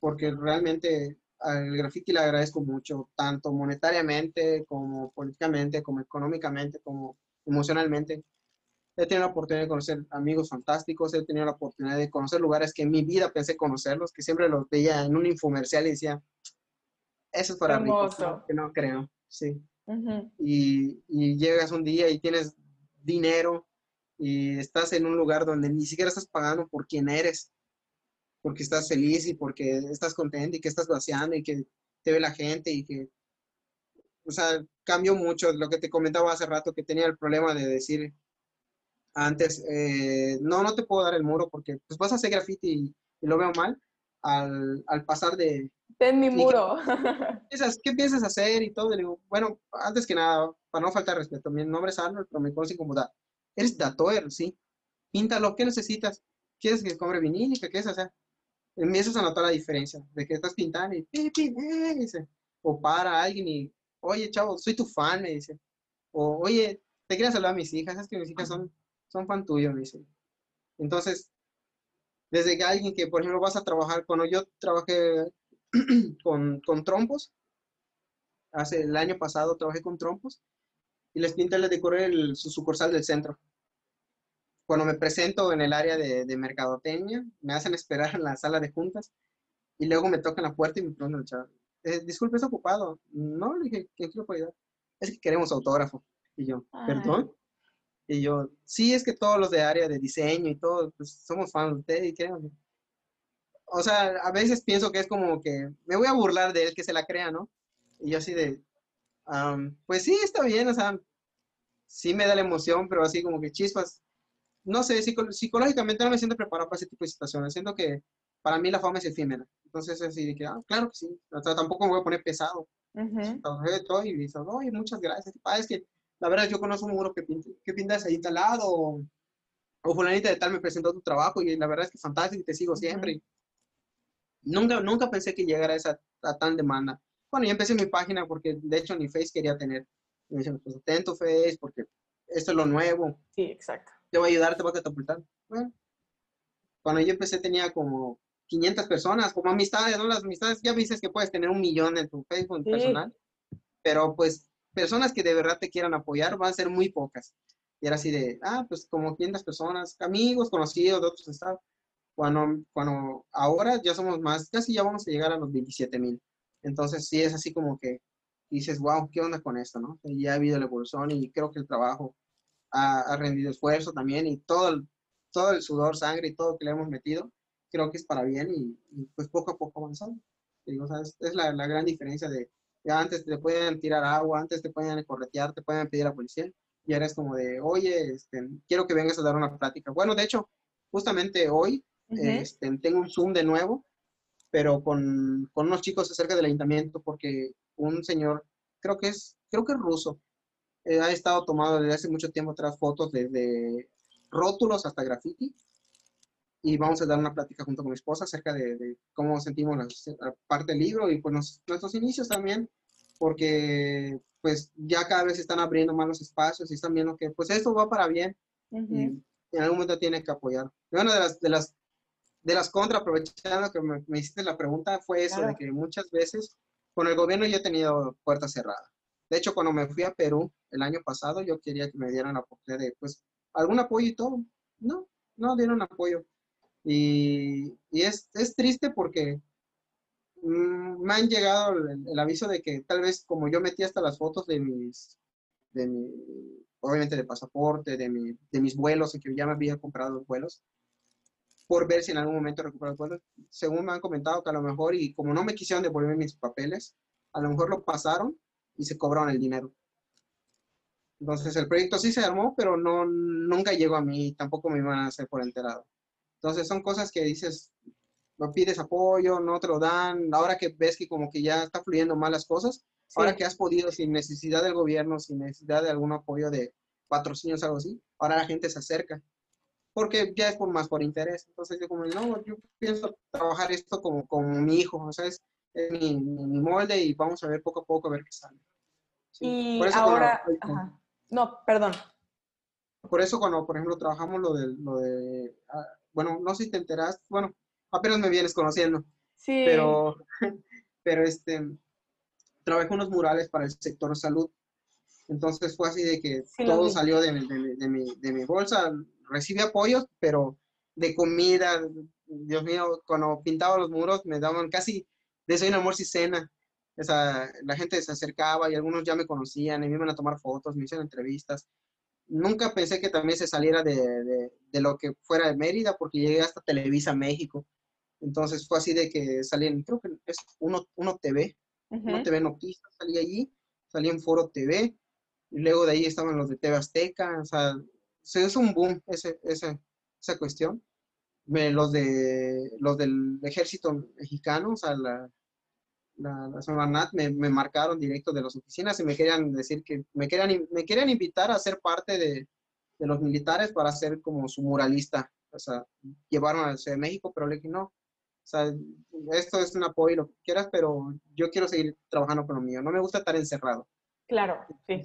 porque realmente al graffiti le agradezco mucho, tanto monetariamente como políticamente, como económicamente, como emocionalmente. He tenido la oportunidad de conocer amigos fantásticos, he tenido la oportunidad de conocer lugares que en mi vida pensé conocerlos, que siempre los veía en un infomercial y decía, eso es para ricos, que no creo, sí. Uh -huh. y, y llegas un día y tienes dinero, y estás en un lugar donde ni siquiera estás pagando por quién eres, porque estás feliz y porque estás contento y que estás vaciando y que te ve la gente y que, o sea, cambió mucho lo que te comentaba hace rato, que tenía el problema de decir antes, eh, no, no te puedo dar el muro porque pues vas a hacer graffiti y, y lo veo mal al, al pasar de... Ten mi muro. ¿qué, piensas, ¿Qué piensas hacer? Y todo, y digo, bueno, antes que nada, para no faltar respeto, mi nombre es Arnold, pero me conocen como Da eres datoer, ¿sí? Píntalo, ¿qué necesitas? ¿Quieres que cobre vinílica? ¿Qué es? O sea, empiezas a notar la diferencia de que estás pintando y pi, pi, eh, dice, o para alguien y, oye, chavo, soy tu fan, me dice, o, oye, te quiero saludar a mis hijas, es que mis hijas son, son fan tuyo, me dice. Entonces, desde que alguien que, por ejemplo, vas a trabajar, cuando yo trabajé con, con trompos, hace el año pasado trabajé con trompos, y les pinta les decoré el, su sucursal del centro. Cuando me presento en el área de, de, mercadotecnia, me hacen esperar en la sala de juntas y luego me tocan la puerta y me preguntan, chaval, eh, disculpe, ¿es ocupado? No, le dije, ¿quién quiero ayudar? Es que queremos autógrafo. Y yo, ¿perdón? Y yo, sí, es que todos los de área de diseño y todo, pues somos fans de usted y queremos. O sea, a veces pienso que es como que me voy a burlar de él, que se la crea, ¿no? Y yo así de, Um, pues sí, está bien, o sea, sí me da la emoción, pero así como que chispas. No sé, psico psicológicamente no me siento preparado para ese tipo de situaciones. Siento que para mí la fama es efímera. Entonces, así de que, ah, claro que sí. O sea, tampoco me voy a poner pesado. Uh -huh. todo y dice, oye, muchas gracias. Ah, es que la verdad yo conozco un muro que, que pintas ahí talado o, o fulanita de tal me presentó tu trabajo y la verdad es que es fantástico y te sigo siempre. Uh -huh. Nunca, nunca pensé que llegara a esa a tan demanda. Bueno, yo empecé mi página porque de hecho ni Face quería tener. Me dicen, pues ten tu Face porque esto es lo nuevo. Sí, exacto. Te va a ayudar, te va a catapultar. Bueno, cuando yo empecé tenía como 500 personas, como amistades, ¿no? Las amistades, ya dices que puedes tener un millón en tu Facebook sí. personal, pero pues personas que de verdad te quieran apoyar van a ser muy pocas. Y era así de, ah, pues como 500 personas, amigos, conocidos de otros estados. Cuando, cuando ahora ya somos más, casi ya vamos a llegar a los 27 mil. Entonces sí es así como que dices, wow, ¿qué onda con esto? ¿no? Ya ha habido la evolución y creo que el trabajo ha, ha, rendido esfuerzo también y todo el, todo el sudor, sangre y todo que le hemos metido, creo que es para bien y, y pues poco a poco avanzando. Digo, o sea, es, es la, la, gran diferencia de, de, antes te pueden tirar agua, antes te pueden corretear, te pueden pedir a la policía y ahora es como de, oye, este, quiero que vengas a dar una plática. Bueno, de hecho, justamente hoy uh -huh. este, tengo un Zoom de nuevo pero con, con, unos chicos acerca del ayuntamiento, porque un señor, creo que es, creo que es ruso, eh, ha estado tomando desde hace mucho tiempo atrás fotos desde rótulos hasta graffiti, y vamos a dar una plática junto con mi esposa acerca de, de cómo sentimos la, parte del libro y pues nos, nuestros inicios también, porque pues ya cada vez se están abriendo más los espacios y están viendo que pues esto va para bien uh -huh. y en algún momento tiene que apoyar. Y una de las, de las de las contras, aprovechando que me, me, hiciste la pregunta, fue eso, claro. de que muchas veces con el gobierno yo he tenido puertas cerradas. De hecho, cuando me fui a Perú el año pasado, yo quería que me dieran la oportunidad de, pues, algún apoyo y todo. No, no dieron apoyo. Y, y es, es, triste porque mm, me han llegado el, aviso de que tal vez como yo metí hasta las fotos de mis, de mi, obviamente de pasaporte, de, mi, de mis vuelos, y que ya me había comprado los vuelos, por ver si en algún momento recupero los vuelos. Según me han comentado que a lo mejor, y como no me quisieron devolver mis papeles, a lo mejor lo pasaron y se cobraron el dinero. Entonces el proyecto sí se armó, pero no, nunca llegó a mí, tampoco me iban a hacer por enterado. Entonces son cosas que dices, no pides apoyo, no te lo dan, ahora que ves que como que ya está fluyendo mal las cosas, ahora que has podido sin necesidad del gobierno, sin necesidad de algún apoyo de patrocinios, algo así, ahora la gente se acerca, porque ya es por más por interés. Entonces yo como, no, yo pienso trabajar esto como, como mi hijo, o sea, es, mi, mi, molde y vamos a ver poco a poco a ver qué sale. Y ahora, no, perdón. Por eso cuando, por ejemplo, trabajamos lo de, lo de ah, bueno, no sé si te enteras, bueno, apenas me vienes conociendo. Sí. Pero, pero este, trabajé unos murales para el sector salud. Entonces fue así de que todo salió de, de, mi, de, mi, bolsa. Recibí apoyos, pero de comida, Dios mío, cuando pintaba los muros me daban casi desayuno, amor y cena. O sea, la gente se acercaba y algunos ya me conocían y me iban a tomar fotos, me hicieron entrevistas. Nunca pensé que también se saliera de, de lo que fuera de Mérida porque llegué hasta Televisa México. Entonces fue así de que salí en, creo que es Uno, uno TV, Uno TV Noticias, salí allí, salí en Foro TV, y luego de ahí estaban los de TV Azteca, o sea, se hizo un boom ese, ese, esa cuestión. Me, los, de, los del ejército mexicano, o sea, la, la, la Nat, me, me, marcaron directo de las oficinas y me querían decir que me querían, me querían invitar a ser parte de, de los militares para ser como su muralista. O sea, llevaron a Ciudad de México, pero le dije no, o sea, esto es un apoyo, lo que quieras, pero yo quiero seguir trabajando con lo mío. No me gusta estar encerrado. Claro, sí.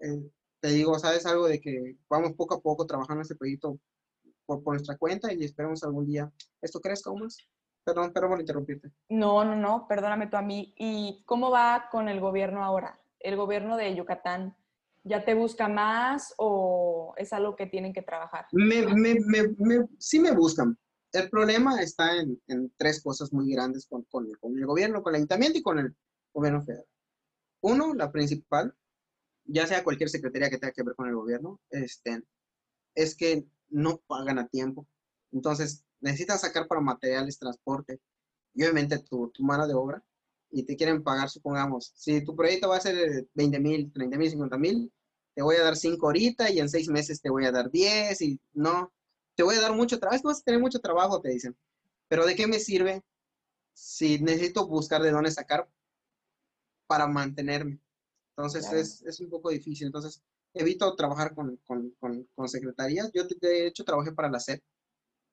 Eh, te digo, sabes algo de que vamos poco a poco trabajando este proyecto por, por nuestra cuenta y esperemos algún día esto crezca aún más. Perdón, perdón por interrumpirte. No, no, no, perdóname tú a mí. ¿Y cómo va con el gobierno ahora? ¿El gobierno de Yucatán ya te busca más o es algo que tienen que trabajar? Me, me, me, sí me buscan, el problema está en, tres cosas muy grandes con, el gobierno, con el ayuntamiento y con el gobierno federal. Uno, la principal, ya sea cualquier secretaría que tenga que ver con el gobierno, este, es que no pagan a tiempo. Entonces, necesitas sacar para materiales, transporte y obviamente tu, mano de obra y te quieren pagar, supongamos, si tu proyecto va a ser 20 mil, 30 mil, 50 mil, te voy a dar 5 ahorita y en 6 meses te voy a dar 10 y no, te voy a dar mucho trabajo, vas a tener mucho trabajo, te dicen. Pero ¿de qué me sirve si necesito buscar de dónde sacar para mantenerme? Entonces es, es, un poco difícil. Entonces evito trabajar con, con, con, secretarías. Yo de hecho trabajé para la SEP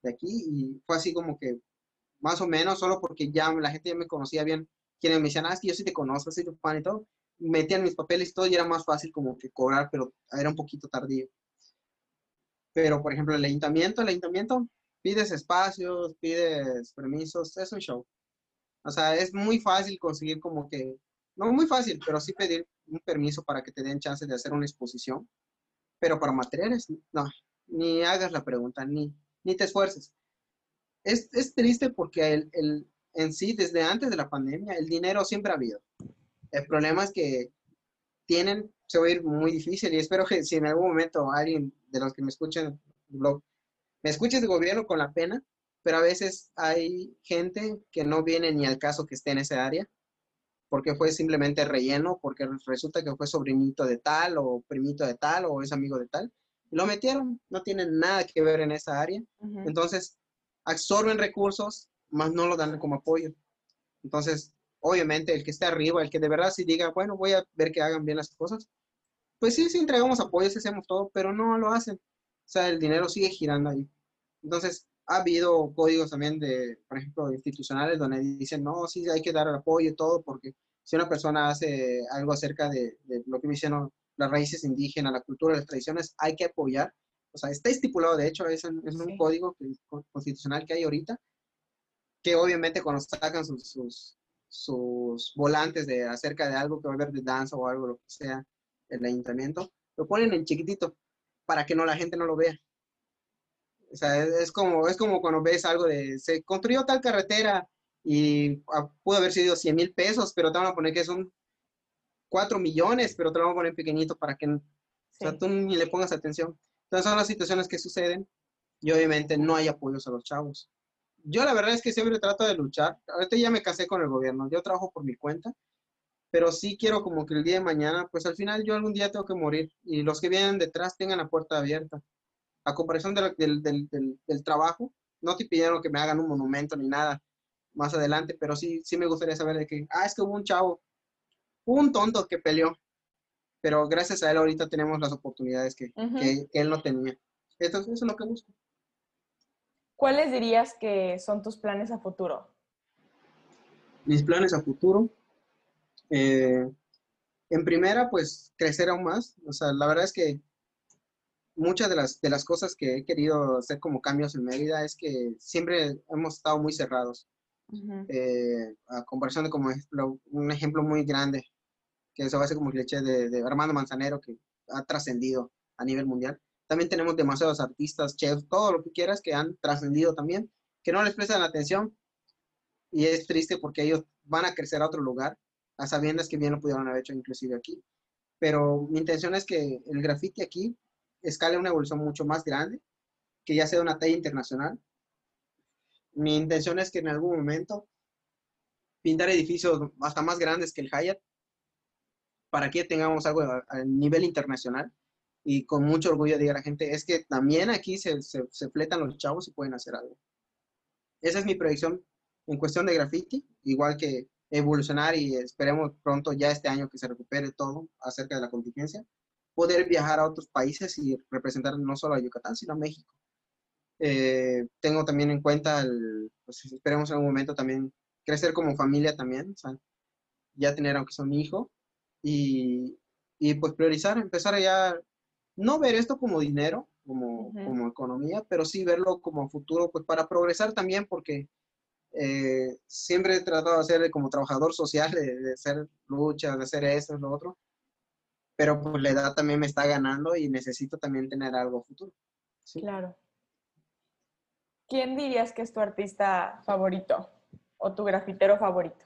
de aquí y fue así como que más o menos, solo porque ya la gente ya me conocía bien, quienes me decían, ah, es yo sí te conozco, soy tu y todo, metían mis papeles y todo y era más fácil como que cobrar, pero era un poquito tardío. Pero, por ejemplo, el ayuntamiento, el ayuntamiento pides espacios, pides permisos, es un show. O sea, es muy fácil conseguir como que, no muy fácil, pero sí pedir un permiso para que te den chance de hacer una exposición. Pero para materiales, no, ni hagas la pregunta, ni, ni te esfuerces. Es, es triste porque el, el, en sí, desde antes de la pandemia, el dinero siempre ha habido. El problema es que tienen se va a ir muy difícil y espero que si en algún momento alguien de los que me escuchan blog me escuches de gobierno con la pena, pero a veces hay gente que no viene ni al caso que esté en esa área, porque fue simplemente relleno, porque resulta que fue sobrinito de tal o primito de tal o es amigo de tal. Lo metieron, no tienen nada que ver en esa área. Entonces, absorben recursos, más no lo dan como apoyo. Entonces, obviamente, el que esté arriba, el que de verdad sí diga, bueno, voy a ver que hagan bien las cosas, pues sí, sí entregamos apoyos, hacemos todo, pero no lo hacen. O sea, el dinero sigue girando ahí. Entonces, ha habido códigos también de, por ejemplo, institucionales donde dicen, no, sí, hay que dar el apoyo y todo, porque si una persona hace algo acerca de, lo que me dicen las raíces indígenas, la cultura, las tradiciones, hay que apoyar. O sea, está estipulado, de hecho, es, un código constitucional que hay ahorita, que obviamente cuando sacan sus, sus, sus volantes de acerca de algo que va a haber de danza o algo, lo que sea, el ayuntamiento, lo ponen en chiquitito para que no la gente no lo vea. O sea, es, como, es como cuando ves algo de, se construyó tal carretera y ah, pudo haber sido 100 mil pesos, pero te van a poner que son 4 millones, pero te lo van a poner pequeñito para que tú ni le pongas atención. Entonces son las situaciones que suceden y obviamente no hay apoyos a los chavos. Yo la verdad es que siempre trato de luchar. Ahorita ya me casé con el gobierno, yo trabajo por mi cuenta, pero sí quiero como que el día de mañana, pues al final yo algún día tengo que morir y los que vienen detrás tengan la puerta abierta. A comparación del, del, del, trabajo, no te pidieron que me hagan un monumento ni nada más adelante, pero sí, sí me gustaría saber de que, ah, es que hubo un chavo, un tonto que peleó, pero gracias a él ahorita tenemos las oportunidades que, que, él no tenía. Entonces, eso es lo que busco. ¿Cuáles dirías que son tus planes a futuro? Mis planes a futuro. Eh, en primera, pues crecer aún más. O sea, la verdad es que muchas de las, de las cosas que he querido hacer como cambios en Mérida es que siempre hemos estado muy cerrados. Eh, a comparación de como un ejemplo muy grande, que eso va a ser como el cliché de, Armando Manzanero, que ha trascendido a nivel mundial. También tenemos demasiados artistas, chefs, todo lo que quieras, que han trascendido también, que no les prestan atención. Y es triste porque ellos van a crecer a otro lugar, a sabiendas que bien lo pudieron haber hecho inclusive aquí. Pero mi intención es que el graffiti aquí escale una evolución mucho más grande, que ya sea una talla internacional, mi intención es que en algún momento pintar edificios hasta más grandes que el Hyatt para que tengamos algo a, nivel internacional y con mucho orgullo diga la gente, es que también aquí se, se, fletan los chavos y pueden hacer algo. Esa es mi predicción en cuestión de graffiti, igual que evolucionar y esperemos pronto ya este año que se recupere todo acerca de la contingencia, poder viajar a otros países y representar no solo a Yucatán, sino a México. Eh, tengo también en cuenta, pues esperemos en algún momento también crecer como familia también, ya tener aunque sea un hijo y, y, pues priorizar, empezar a ya, no ver esto como dinero, como, como economía, pero sí verlo como futuro, pues para progresar también, porque eh, siempre he tratado de ser como trabajador social, de, hacer luchas, de hacer esto, lo otro, pero pues la edad también me está ganando y necesito también tener algo futuro. ¿sí? Claro. ¿quién dirías que es tu artista favorito o tu grafitero favorito?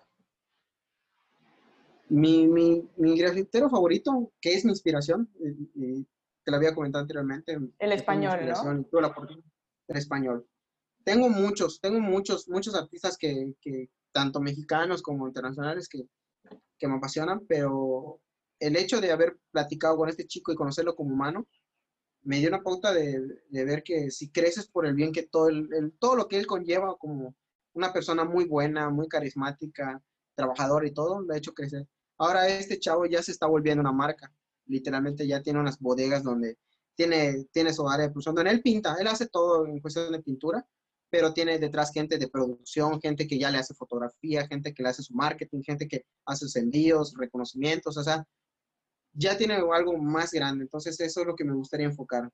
Mi, grafitero favorito, que es mi inspiración, y, te lo había comentado anteriormente. El español, ¿no? el español. Tengo muchos, tengo muchos, muchos artistas que, tanto mexicanos como internacionales, que, que me apasionan, pero el hecho de haber platicado con este chico y conocerlo como humano, me dio una pauta de, ver que si creces por el bien que todo, el, todo lo que él conlleva como una persona muy buena, muy carismática, trabajadora y todo, lo ha hecho crecer. Ahora este chavo ya se está volviendo una marca. Literalmente ya tiene unas bodegas donde tiene, tiene su área de producción, donde él pinta, él hace todo en cuestión de pintura, pero tiene detrás gente de producción, gente que ya le hace fotografía, gente que le hace su marketing, gente que hace sus envíos, reconocimientos, o sea, ya tiene algo más grande. Entonces eso es lo que me gustaría enfocar.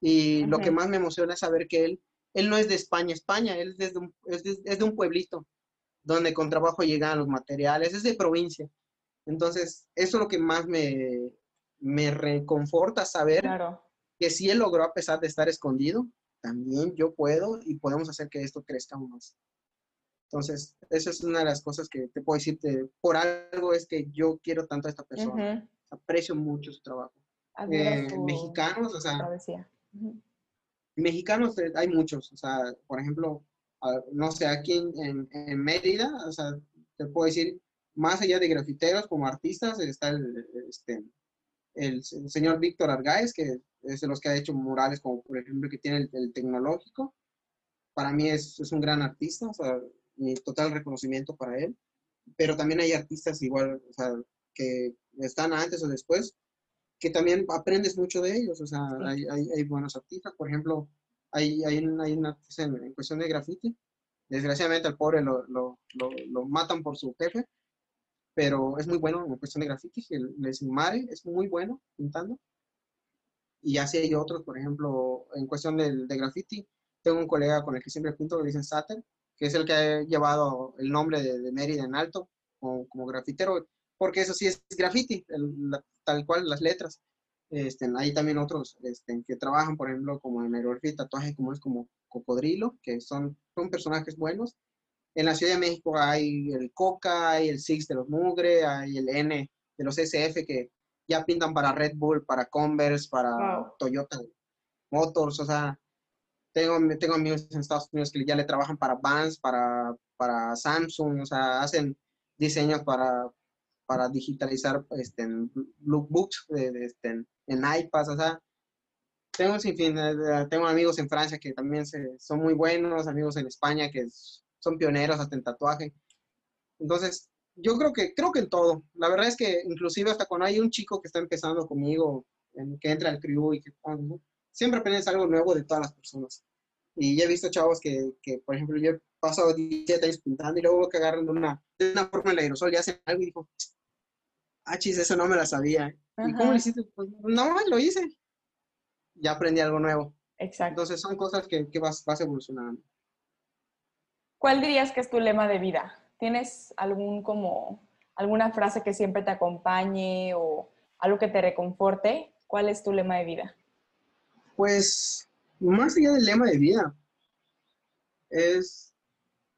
Y lo que más me emociona es saber que él, él no es de España, España, él es, un, es, de, un pueblito donde con trabajo llegan los materiales, es de provincia. Entonces, eso es lo que más me, me reconforta saber que si él logró, a pesar de estar escondido, también yo puedo y podemos hacer que esto crezca aún más. Entonces, esa es una de las cosas que te puedo decirte. Por algo es que yo quiero tanto a esta persona aprecio mucho su trabajo. Eh, mexicanos, o sea, mexicanos eh, hay muchos, o sea, por ejemplo, no sé, aquí en, en, Mérida, o sea, te puedo decir, más allá de grafiteros como artistas, está el, este, el, señor Víctor Argáez, que es de los que ha hecho murales, como por ejemplo que tiene el, tecnológico. Para mí es, es, un gran artista, o sea, mi total reconocimiento para él. Pero también hay artistas igual, o sea, que están antes o después, que también aprendes mucho de ellos. O sea, hay, hay, hay, buenos artistas. Por ejemplo, hay, hay, un, hay un artista en, cuestión de graffiti. Desgraciadamente al pobre lo, lo, lo, matan por su jefe, pero es muy bueno en cuestión de graffiti. El, el Mare es muy bueno pintando. Y así hay otros, por ejemplo, en cuestión de, de graffiti. Tengo un colega con el que siempre pinto, que dicen Sater, que es el que ha llevado el nombre de, de Mérida en alto como, como grafitero porque eso sí es graffiti, tal cual las letras. Este, hay también otros este, que trabajan, por ejemplo, como en aerografía y tatuaje, como es como Cocodrilo, que son, son personajes buenos, en la Ciudad de México hay el Coca, hay el Six de los Mugre, hay el N de los SF que ya pintan para Red Bull, para Converse, para Toyota Motors, o sea, tengo, tengo amigos en Estados Unidos que ya le trabajan para Vans, para, para Samsung, o sea, hacen diseños para, para digitalizar este, en lookbooks, este, en iPads, o sea, tengo fin, eh, tengo amigos en Francia que también son muy buenos, amigos en España que son pioneros hasta en tatuaje. Entonces, yo creo que, creo que en todo. La verdad es que inclusive hasta cuando hay un chico que está empezando conmigo, que entra al crew y que siempre aprendes algo nuevo de todas las personas. Y ya he visto chavos que, que por ejemplo, yo he pasado 17 años pintando y luego que agarran de una, de una forma el aerosol y hacen algo y dijo, ah, chis, eso no me la sabía. ¿Y cómo lo hiciste? Pues, no, lo hice. Ya aprendí algo nuevo. Exacto. Entonces son cosas que, que vas, vas evolucionando. ¿Cuál dirías que es tu lema de vida? ¿Tienes algún como alguna frase que siempre te acompañe o algo que te reconforte? ¿Cuál es tu lema de vida? Pues más allá del lema de vida es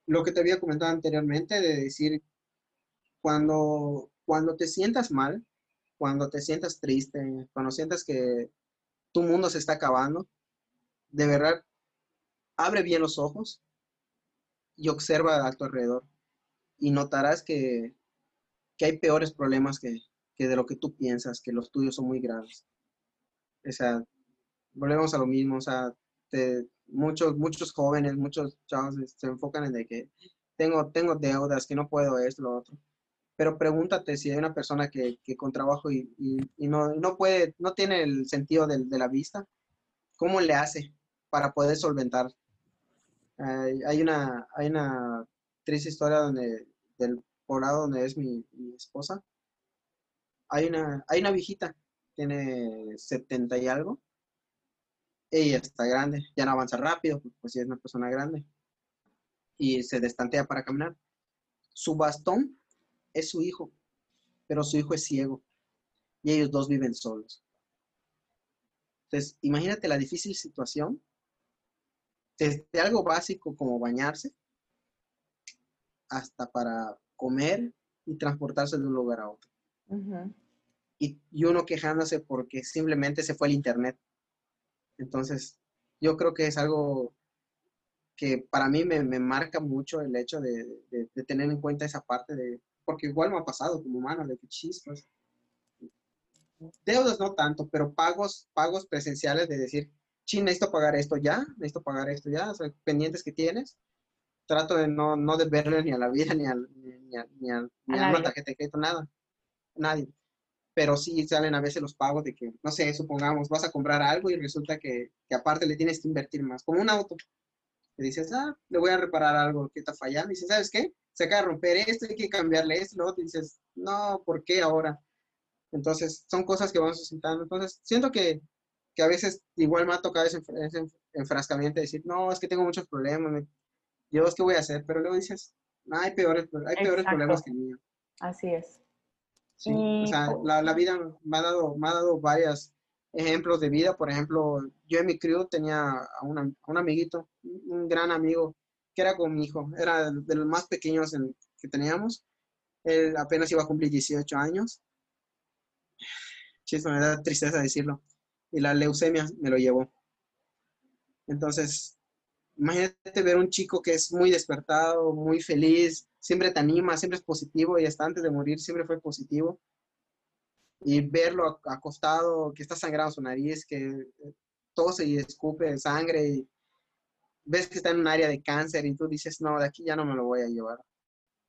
lo que te había comentado anteriormente de decir cuando cuando te sientas mal, cuando te sientas triste, cuando sientas que tu mundo se está acabando, de verdad abre bien los ojos y observa a tu alrededor y notarás que, hay peores problemas que, de lo que tú piensas, que los tuyos son muy graves. O sea, volvemos a lo mismo, o sea, muchos, muchos jóvenes, muchos chavos se enfocan en de que tengo, tengo deudas, que no puedo esto, lo otro. Pero pregúntate si hay una persona que, con trabajo y, no, no, puede, no tiene el sentido de, de, la vista, ¿cómo le hace para poder solventar hay, una, hay una triste historia donde, del poblado donde es mi, esposa. Hay una, hay una viejita, tiene 70 y algo. Ella está grande, ya no avanza rápido, pues sí es una persona grande. Y se destantea para caminar. Su bastón es su hijo, pero su hijo es ciego. Y ellos dos viven solos. Entonces, imagínate la difícil situación desde algo básico como bañarse hasta para comer y transportarse de un lugar a otro. y, uno quejándose porque simplemente se fue el internet. Entonces, yo creo que es algo que para mí me, marca mucho el hecho de, tener en cuenta esa parte de, porque igual me ha pasado como humano, de que chispas. Deudas no tanto, pero pagos, pagos presenciales de decir, sí, necesito pagar esto ya, necesito pagar esto ya, o sea, pendientes que tienes. Trato de no, no deberle ni a la vida, ni, a, ni, a, ni, a, una tarjeta de crédito, nada. Nadie. Pero sí salen a veces los pagos de que, no sé, supongamos, vas a comprar algo y resulta que, que aparte le tienes que invertir más, como un auto. Le dices, ah, le voy a reparar algo que está fallando. Y dices, ¿sabes qué? Se acaba de romper esto, hay que cambiarle esto, luego te dices, no, ¿por qué ahora? Entonces, son cosas que vamos suscitando. Entonces, siento que que a veces igual me ha tocado ese, enfrascamiento de decir, no, es que tengo muchos problemas, yo es que voy a hacer, pero luego dices, no, hay peores, hay peores problemas que el mío. Así es. Sí, o sea, la, la, vida me ha, dado, me ha dado varios ejemplos de vida. Por ejemplo, yo en mi crew tenía a, un amiguito, un gran amigo, que era con mi hijo, era de los más pequeños que teníamos. Él apenas iba a cumplir 18 años. Chiste, me da tristeza decirlo y la leucemia me lo llevó. Entonces, imagínate ver un chico que es muy despertado, muy feliz, siempre te anima, siempre es positivo y hasta antes de morir siempre fue positivo. Y verlo acostado, que está sangrado su nariz, que tose y escupe sangre y ves que está en un área de cáncer y tú dices, no, de aquí ya no me lo voy a llevar.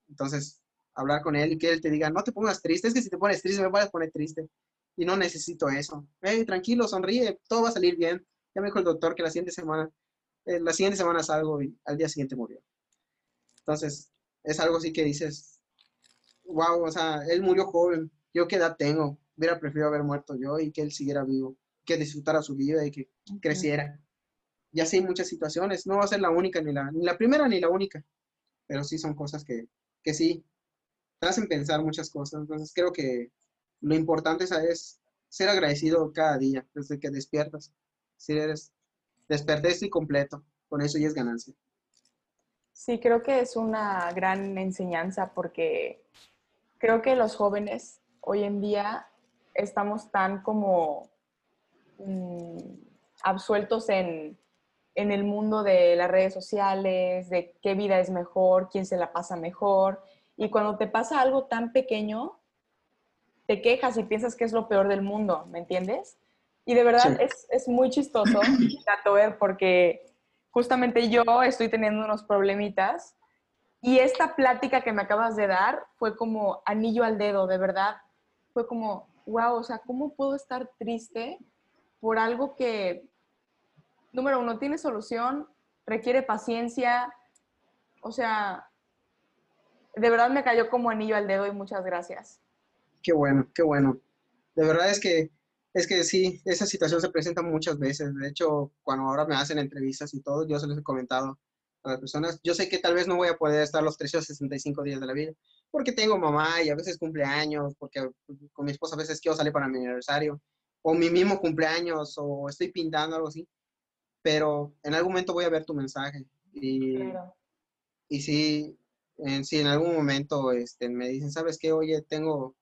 Entonces, hablar con él y que él te diga, no te pongas triste, es que si te pones triste me vas a poner triste y no necesito eso. Hey, tranquilo, sonríe, todo va a salir bien. Ya me dijo el doctor que la siguiente semana, eh, la siguiente semana salgo y al día siguiente murió. Entonces, es algo así que dices, wow, o sea, él murió joven, yo qué edad tengo, hubiera preferido haber muerto yo y que él siguiera vivo, que disfrutara su vida y que creciera. Y así hay muchas situaciones, no va a ser la única, ni la, ni la primera ni la única, pero sí son cosas que, que sí, te hacen pensar muchas cosas. Entonces creo que lo importante es ser agradecido cada día, desde que despiertas. Si eres despertés y completo, con eso ya es ganancia. Sí, creo que es una gran enseñanza porque creo que los jóvenes hoy en día estamos tan como mm, absueltos en, en el mundo de las redes sociales, de qué vida es mejor, quién se la pasa mejor. Y cuando te pasa algo tan pequeño, te quejas y piensas que es lo peor del mundo, ¿me entiendes? Y de verdad es, es, muy chistoso, ver porque justamente yo estoy teniendo unos problemitas y esta plática que me acabas de dar fue como anillo al dedo, de verdad. Fue como, wow, o sea, ¿cómo puedo estar triste por algo que, número uno, tiene solución, requiere paciencia? O sea, de verdad me cayó como anillo al dedo y muchas gracias. Qué bueno, qué bueno. De verdad es que, es que sí, esa situación se presenta muchas veces. De hecho, cuando ahora me hacen entrevistas y todo, yo se los he comentado a las personas. Yo sé que tal vez no voy a poder estar los 365 días de la vida, porque tengo mamá y a veces cumpleaños, porque con mi esposa a veces quiero salir para mi aniversario, o mi mismo cumpleaños, o estoy pintando, algo así. Pero en algún momento voy a ver tu mensaje. Y, y si, en, si en algún momento este, me dicen, ¿sabes qué? Oye, tengo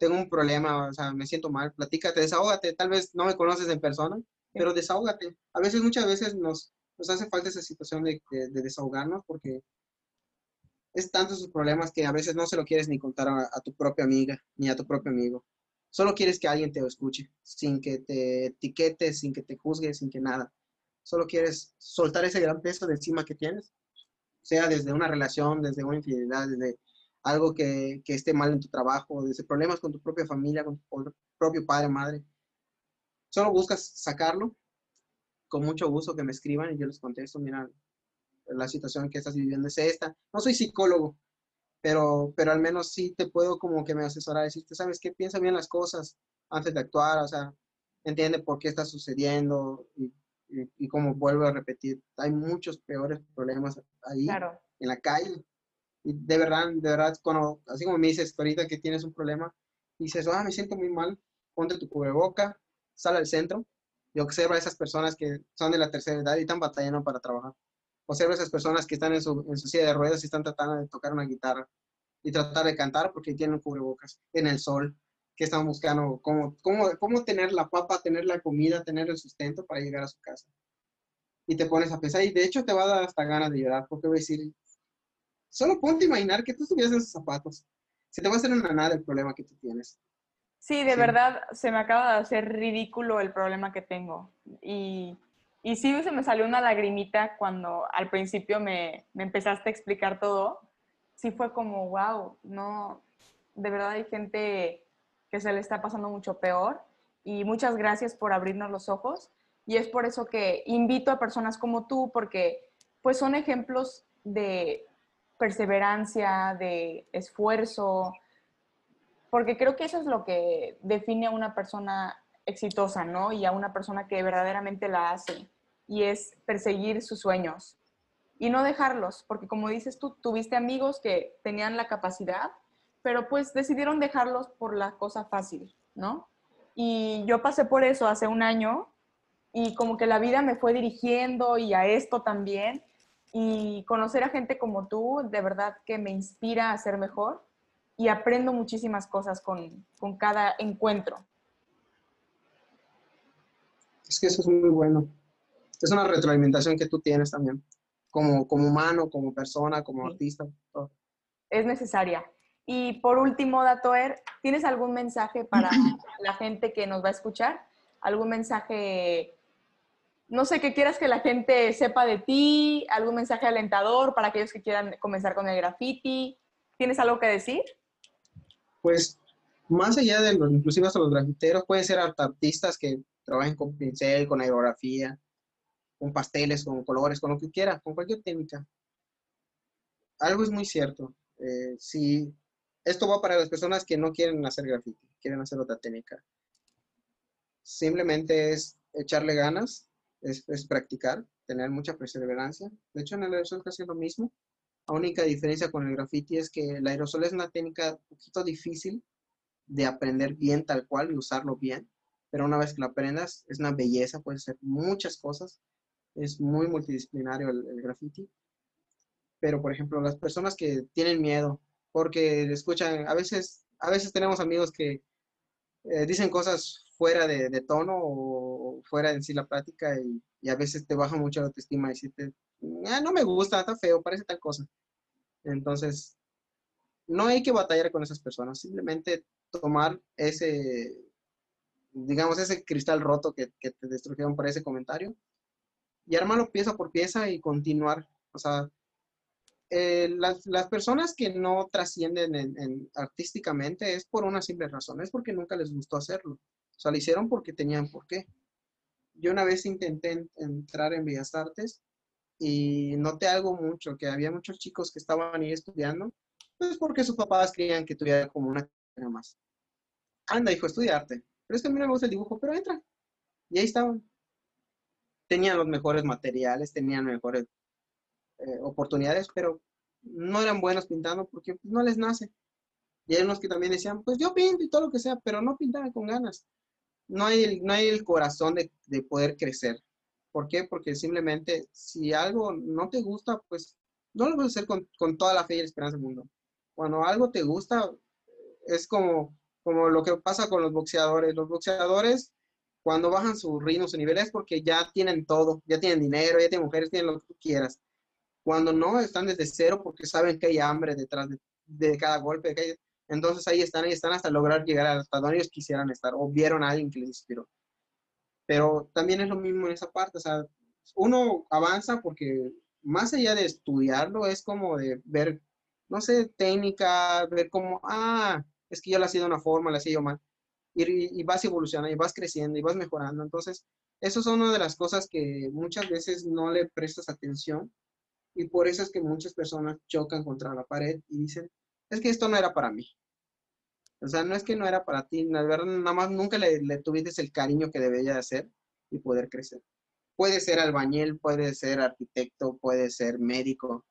tengo un problema, o sea, me siento mal, platícate, desahógate, tal vez no me conoces en persona, pero desahógate. A veces, muchas veces nos, nos hace falta esa situación de, desahogarnos porque es tantos sus problemas que a veces no se lo quieres ni contar a, tu propia amiga ni a tu propio amigo. Solo quieres que alguien te escuche, sin que te etiquetes, sin que te juzgue, sin que nada. Solo quieres soltar ese gran peso de encima que tienes, sea desde una relación, desde una infidelidad, desde algo que, que, esté mal en tu trabajo, desde problemas con tu propia familia, con tu propio padre, madre. Solo buscas sacarlo, con mucho gusto que me escriban y yo les contesto, mira, la situación que estás viviendo es esta. No soy psicólogo, pero, pero al menos sí te puedo como que me asesorar, decirte, ¿sabes qué? Piensa bien las cosas antes de actuar, o sea, entiende por qué está sucediendo y, y, como vuelvo a repetir, hay muchos peores problemas ahí en la calle y de verdad, de verdad, cuando, así como me dices ahorita que tienes un problema, dices, ah, me siento muy mal, ponte tu cubreboca, sal al centro y observa a esas personas que son de la tercera edad y están batallando para trabajar. Observa a esas personas que están en su, en su silla de ruedas y están tratando de tocar una guitarra y tratar de cantar porque tienen cubrebocas en el sol, que están buscando cómo, cómo, cómo tener la papa, tener la comida, tener el sustento para llegar a su casa. Y te pones a pensar, y de hecho te va a dar hasta ganas de llorar, porque voy a decir, Solo ponte a imaginar que tú estuvieras en esos zapatos. Se te va a hacer una nada el problema que tú tienes. Sí, de verdad, se me acaba de hacer ridículo el problema que tengo. Y, y sí, se me salió una lagrimita cuando al principio me, me empezaste a explicar todo. Sí fue como, wow, no, de verdad hay gente que se le está pasando mucho peor. Y muchas gracias por abrirnos los ojos. Y es por eso que invito a personas como tú, porque pues son ejemplos de perseverancia, de esfuerzo, porque creo que eso es lo que define a una persona exitosa, ¿no? Y a una persona que verdaderamente la hace, y es perseguir sus sueños y no dejarlos, porque como dices tú, tuviste amigos que tenían la capacidad, pero pues decidieron dejarlos por la cosa fácil, ¿no? Y yo pasé por eso hace un año y como que la vida me fue dirigiendo y a esto también y conocer a gente como tú, de verdad que me inspira a ser mejor y aprendo muchísimas cosas con, con cada encuentro. Es que eso es muy bueno. Es una retroalimentación que tú tienes también, como, como humano, como persona, como artista. Es necesaria. Y por último, Datoer, ¿tienes algún mensaje para la gente que nos va a escuchar? ¿Algún mensaje no sé, qué quieras que la gente sepa de ti, algún mensaje alentador para aquellos que quieran comenzar con el graffiti. ¿Tienes algo que decir? Pues más allá de los, inclusive hasta los grafiteros, pueden ser artistas que trabajen con pincel, con aerografía, con pasteles, con colores, con lo que quiera, con cualquier técnica. Algo es muy cierto. Eh, si esto va para las personas que no quieren hacer graffiti, quieren hacer otra técnica. Simplemente es echarle ganas, es, practicar, tener mucha perseverancia. De hecho, en el aerosol casi lo mismo. La única diferencia con el graffiti es que el aerosol es una técnica un poquito difícil de aprender bien tal cual y usarlo bien, pero una vez que lo aprendas es una belleza, puede ser muchas cosas, es muy multidisciplinario el, el graffiti. pero por ejemplo, las personas que tienen miedo, porque escuchan, a veces, a veces tenemos amigos que eh, dicen cosas fuera de, tono o fuera en sí la práctica y, a veces te baja mucho la autoestima y decirte, ah, no me gusta, está feo, parece tal cosa. Entonces, no hay que batallar con esas personas, simplemente tomar ese, digamos, ese cristal roto que, que te destruyeron por ese comentario y armarlo pieza por pieza y continuar. O sea, eh, las, las, personas que no trascienden en, artísticamente es por una simple razón, es porque nunca les gustó hacerlo. O sea, lo hicieron porque tenían por qué. Yo una vez intenté entrar en Bellas Artes y noté algo mucho, que había muchos chicos que estaban ahí estudiando, pues porque sus papás querían que tuviera como una carrera más. Anda, hijo, estudiarte. Pero es que a mí me gusta el dibujo, pero entra. Y ahí estaban. Tenían los mejores materiales, tenían mejores eh, oportunidades, pero no eran buenos pintando porque pues, no les nace. Y hay unos que también decían, pues yo pinto y todo lo que sea, pero no pintaban con ganas. No hay el, no hay el corazón de, de poder crecer. ¿Por qué? Porque simplemente si algo no te gusta, pues no lo puedes hacer con, con, toda la fe y la esperanza del mundo. Cuando algo te gusta, es como, como lo que pasa con los boxeadores. Los boxeadores, cuando bajan su ritmo, su nivel, es porque ya tienen todo, ya tienen dinero, ya tienen mujeres, tienen lo que tú quieras. Cuando no, están desde cero porque saben que hay hambre detrás de, cada golpe. entonces ahí están, ahí están hasta lograr llegar hasta donde ellos quisieran estar o vieron a alguien que les inspiró. Pero también es lo mismo en esa parte, o sea, uno avanza porque más allá de estudiarlo, es como de ver, no sé, técnica, ver cómo, ah, es que yo la hacía de una forma, la hacía yo mal. Y, y, vas evolucionando, y vas creciendo, y vas mejorando. Entonces, eso es una de las cosas que muchas veces no le prestas atención y por eso es que muchas personas chocan contra la pared y dicen, es que esto no era para mí. O sea, no es que no era para ti, la verdad, nada más nunca le, le tuviste el cariño que debía de hacer y poder crecer. Puede ser albañil, puede ser arquitecto, puede ser médico,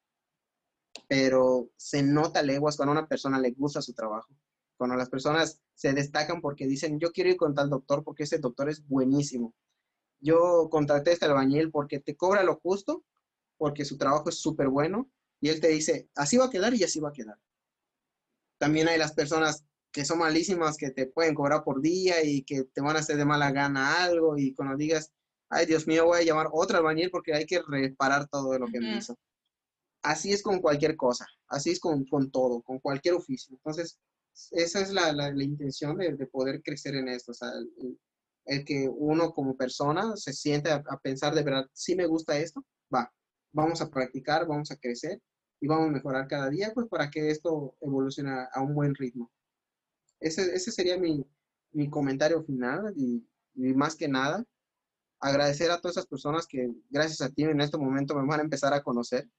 pero se nota leguas cuando a una persona le gusta su trabajo. Cuando las personas se destacan porque dicen, yo quiero ir con tal doctor porque ese doctor es buenísimo. Yo contraté a este albañil porque te cobra lo justo porque su trabajo es súper bueno y él te dice, así va a quedar y así va a quedar. También hay las personas que son malísimas, que te pueden cobrar por día y que te van a hacer de mala gana algo y cuando digas, ay Dios mío, voy a llamar otro albañil porque hay que reparar todo lo que me hizo. Así es con cualquier cosa, así es con, con todo, con cualquier oficio. Entonces, esa es la, la, intención de, de, poder crecer en esto, o sea, el, que uno como persona se siente a, a, pensar de verdad, si me gusta esto, va, vamos a practicar, vamos a crecer y vamos a mejorar cada día, pues para que esto evolucione a un buen ritmo. Ese, ese sería mi, mi comentario final y, y, más que nada, agradecer a todas esas personas que gracias a ti en este momento me van a empezar a conocer,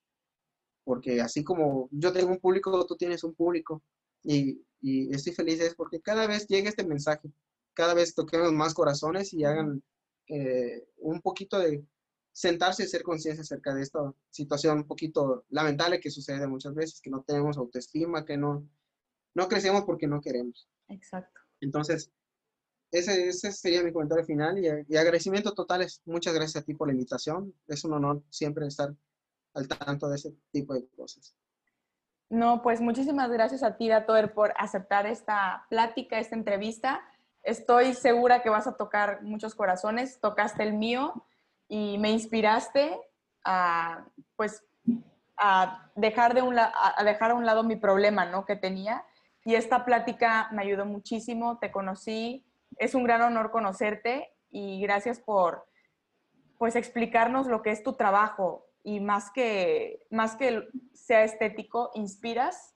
porque así como yo tengo un público, tú tienes un público y, y estoy feliz es porque cada vez llega este mensaje, cada vez toquemos más corazones y hagan eh, un poquito de sentarse y hacer conciencia acerca de esta situación un poquito lamentable que sucede muchas veces, que no tenemos autoestima, que no, no crecemos porque no queremos. Exacto. Entonces, ese, ese sería mi comentario final y, y, agradecimiento totales. Muchas gracias a ti por la invitación. Es un honor siempre estar al tanto de ese tipo de cosas. No, pues muchísimas gracias a ti, Datoer, por aceptar esta plática, esta entrevista. Estoy segura que vas a tocar muchos corazones. Tocaste el mío y me inspiraste a, pues, a dejar, de un, a dejar a un lado mi problema, ¿no? Que tenía. Y esta plática me ayudó muchísimo, te conocí, es un gran honor conocerte y gracias por, pues, explicarnos lo que es tu trabajo y más que, más que sea estético, inspiras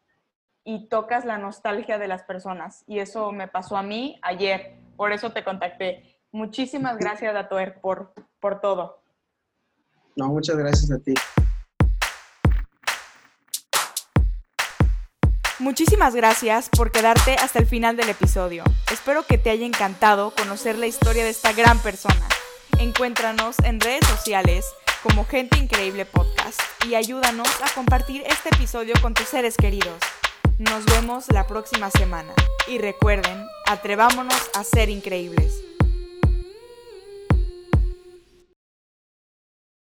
y tocas la nostalgia de las personas. Y eso me pasó a mí ayer, por eso te contacté. Muchísimas gracias, Datoer, por, por todo. No, muchas gracias a ti. Muchísimas gracias por quedarte hasta el final del episodio. Espero que te haya encantado conocer la historia de esta gran persona. Encuéntranos en redes sociales como Gente Increíble Podcast y ayúdanos a compartir este episodio con tus seres queridos. Nos vemos la próxima semana y recuerden, atrevámonos a ser increíbles.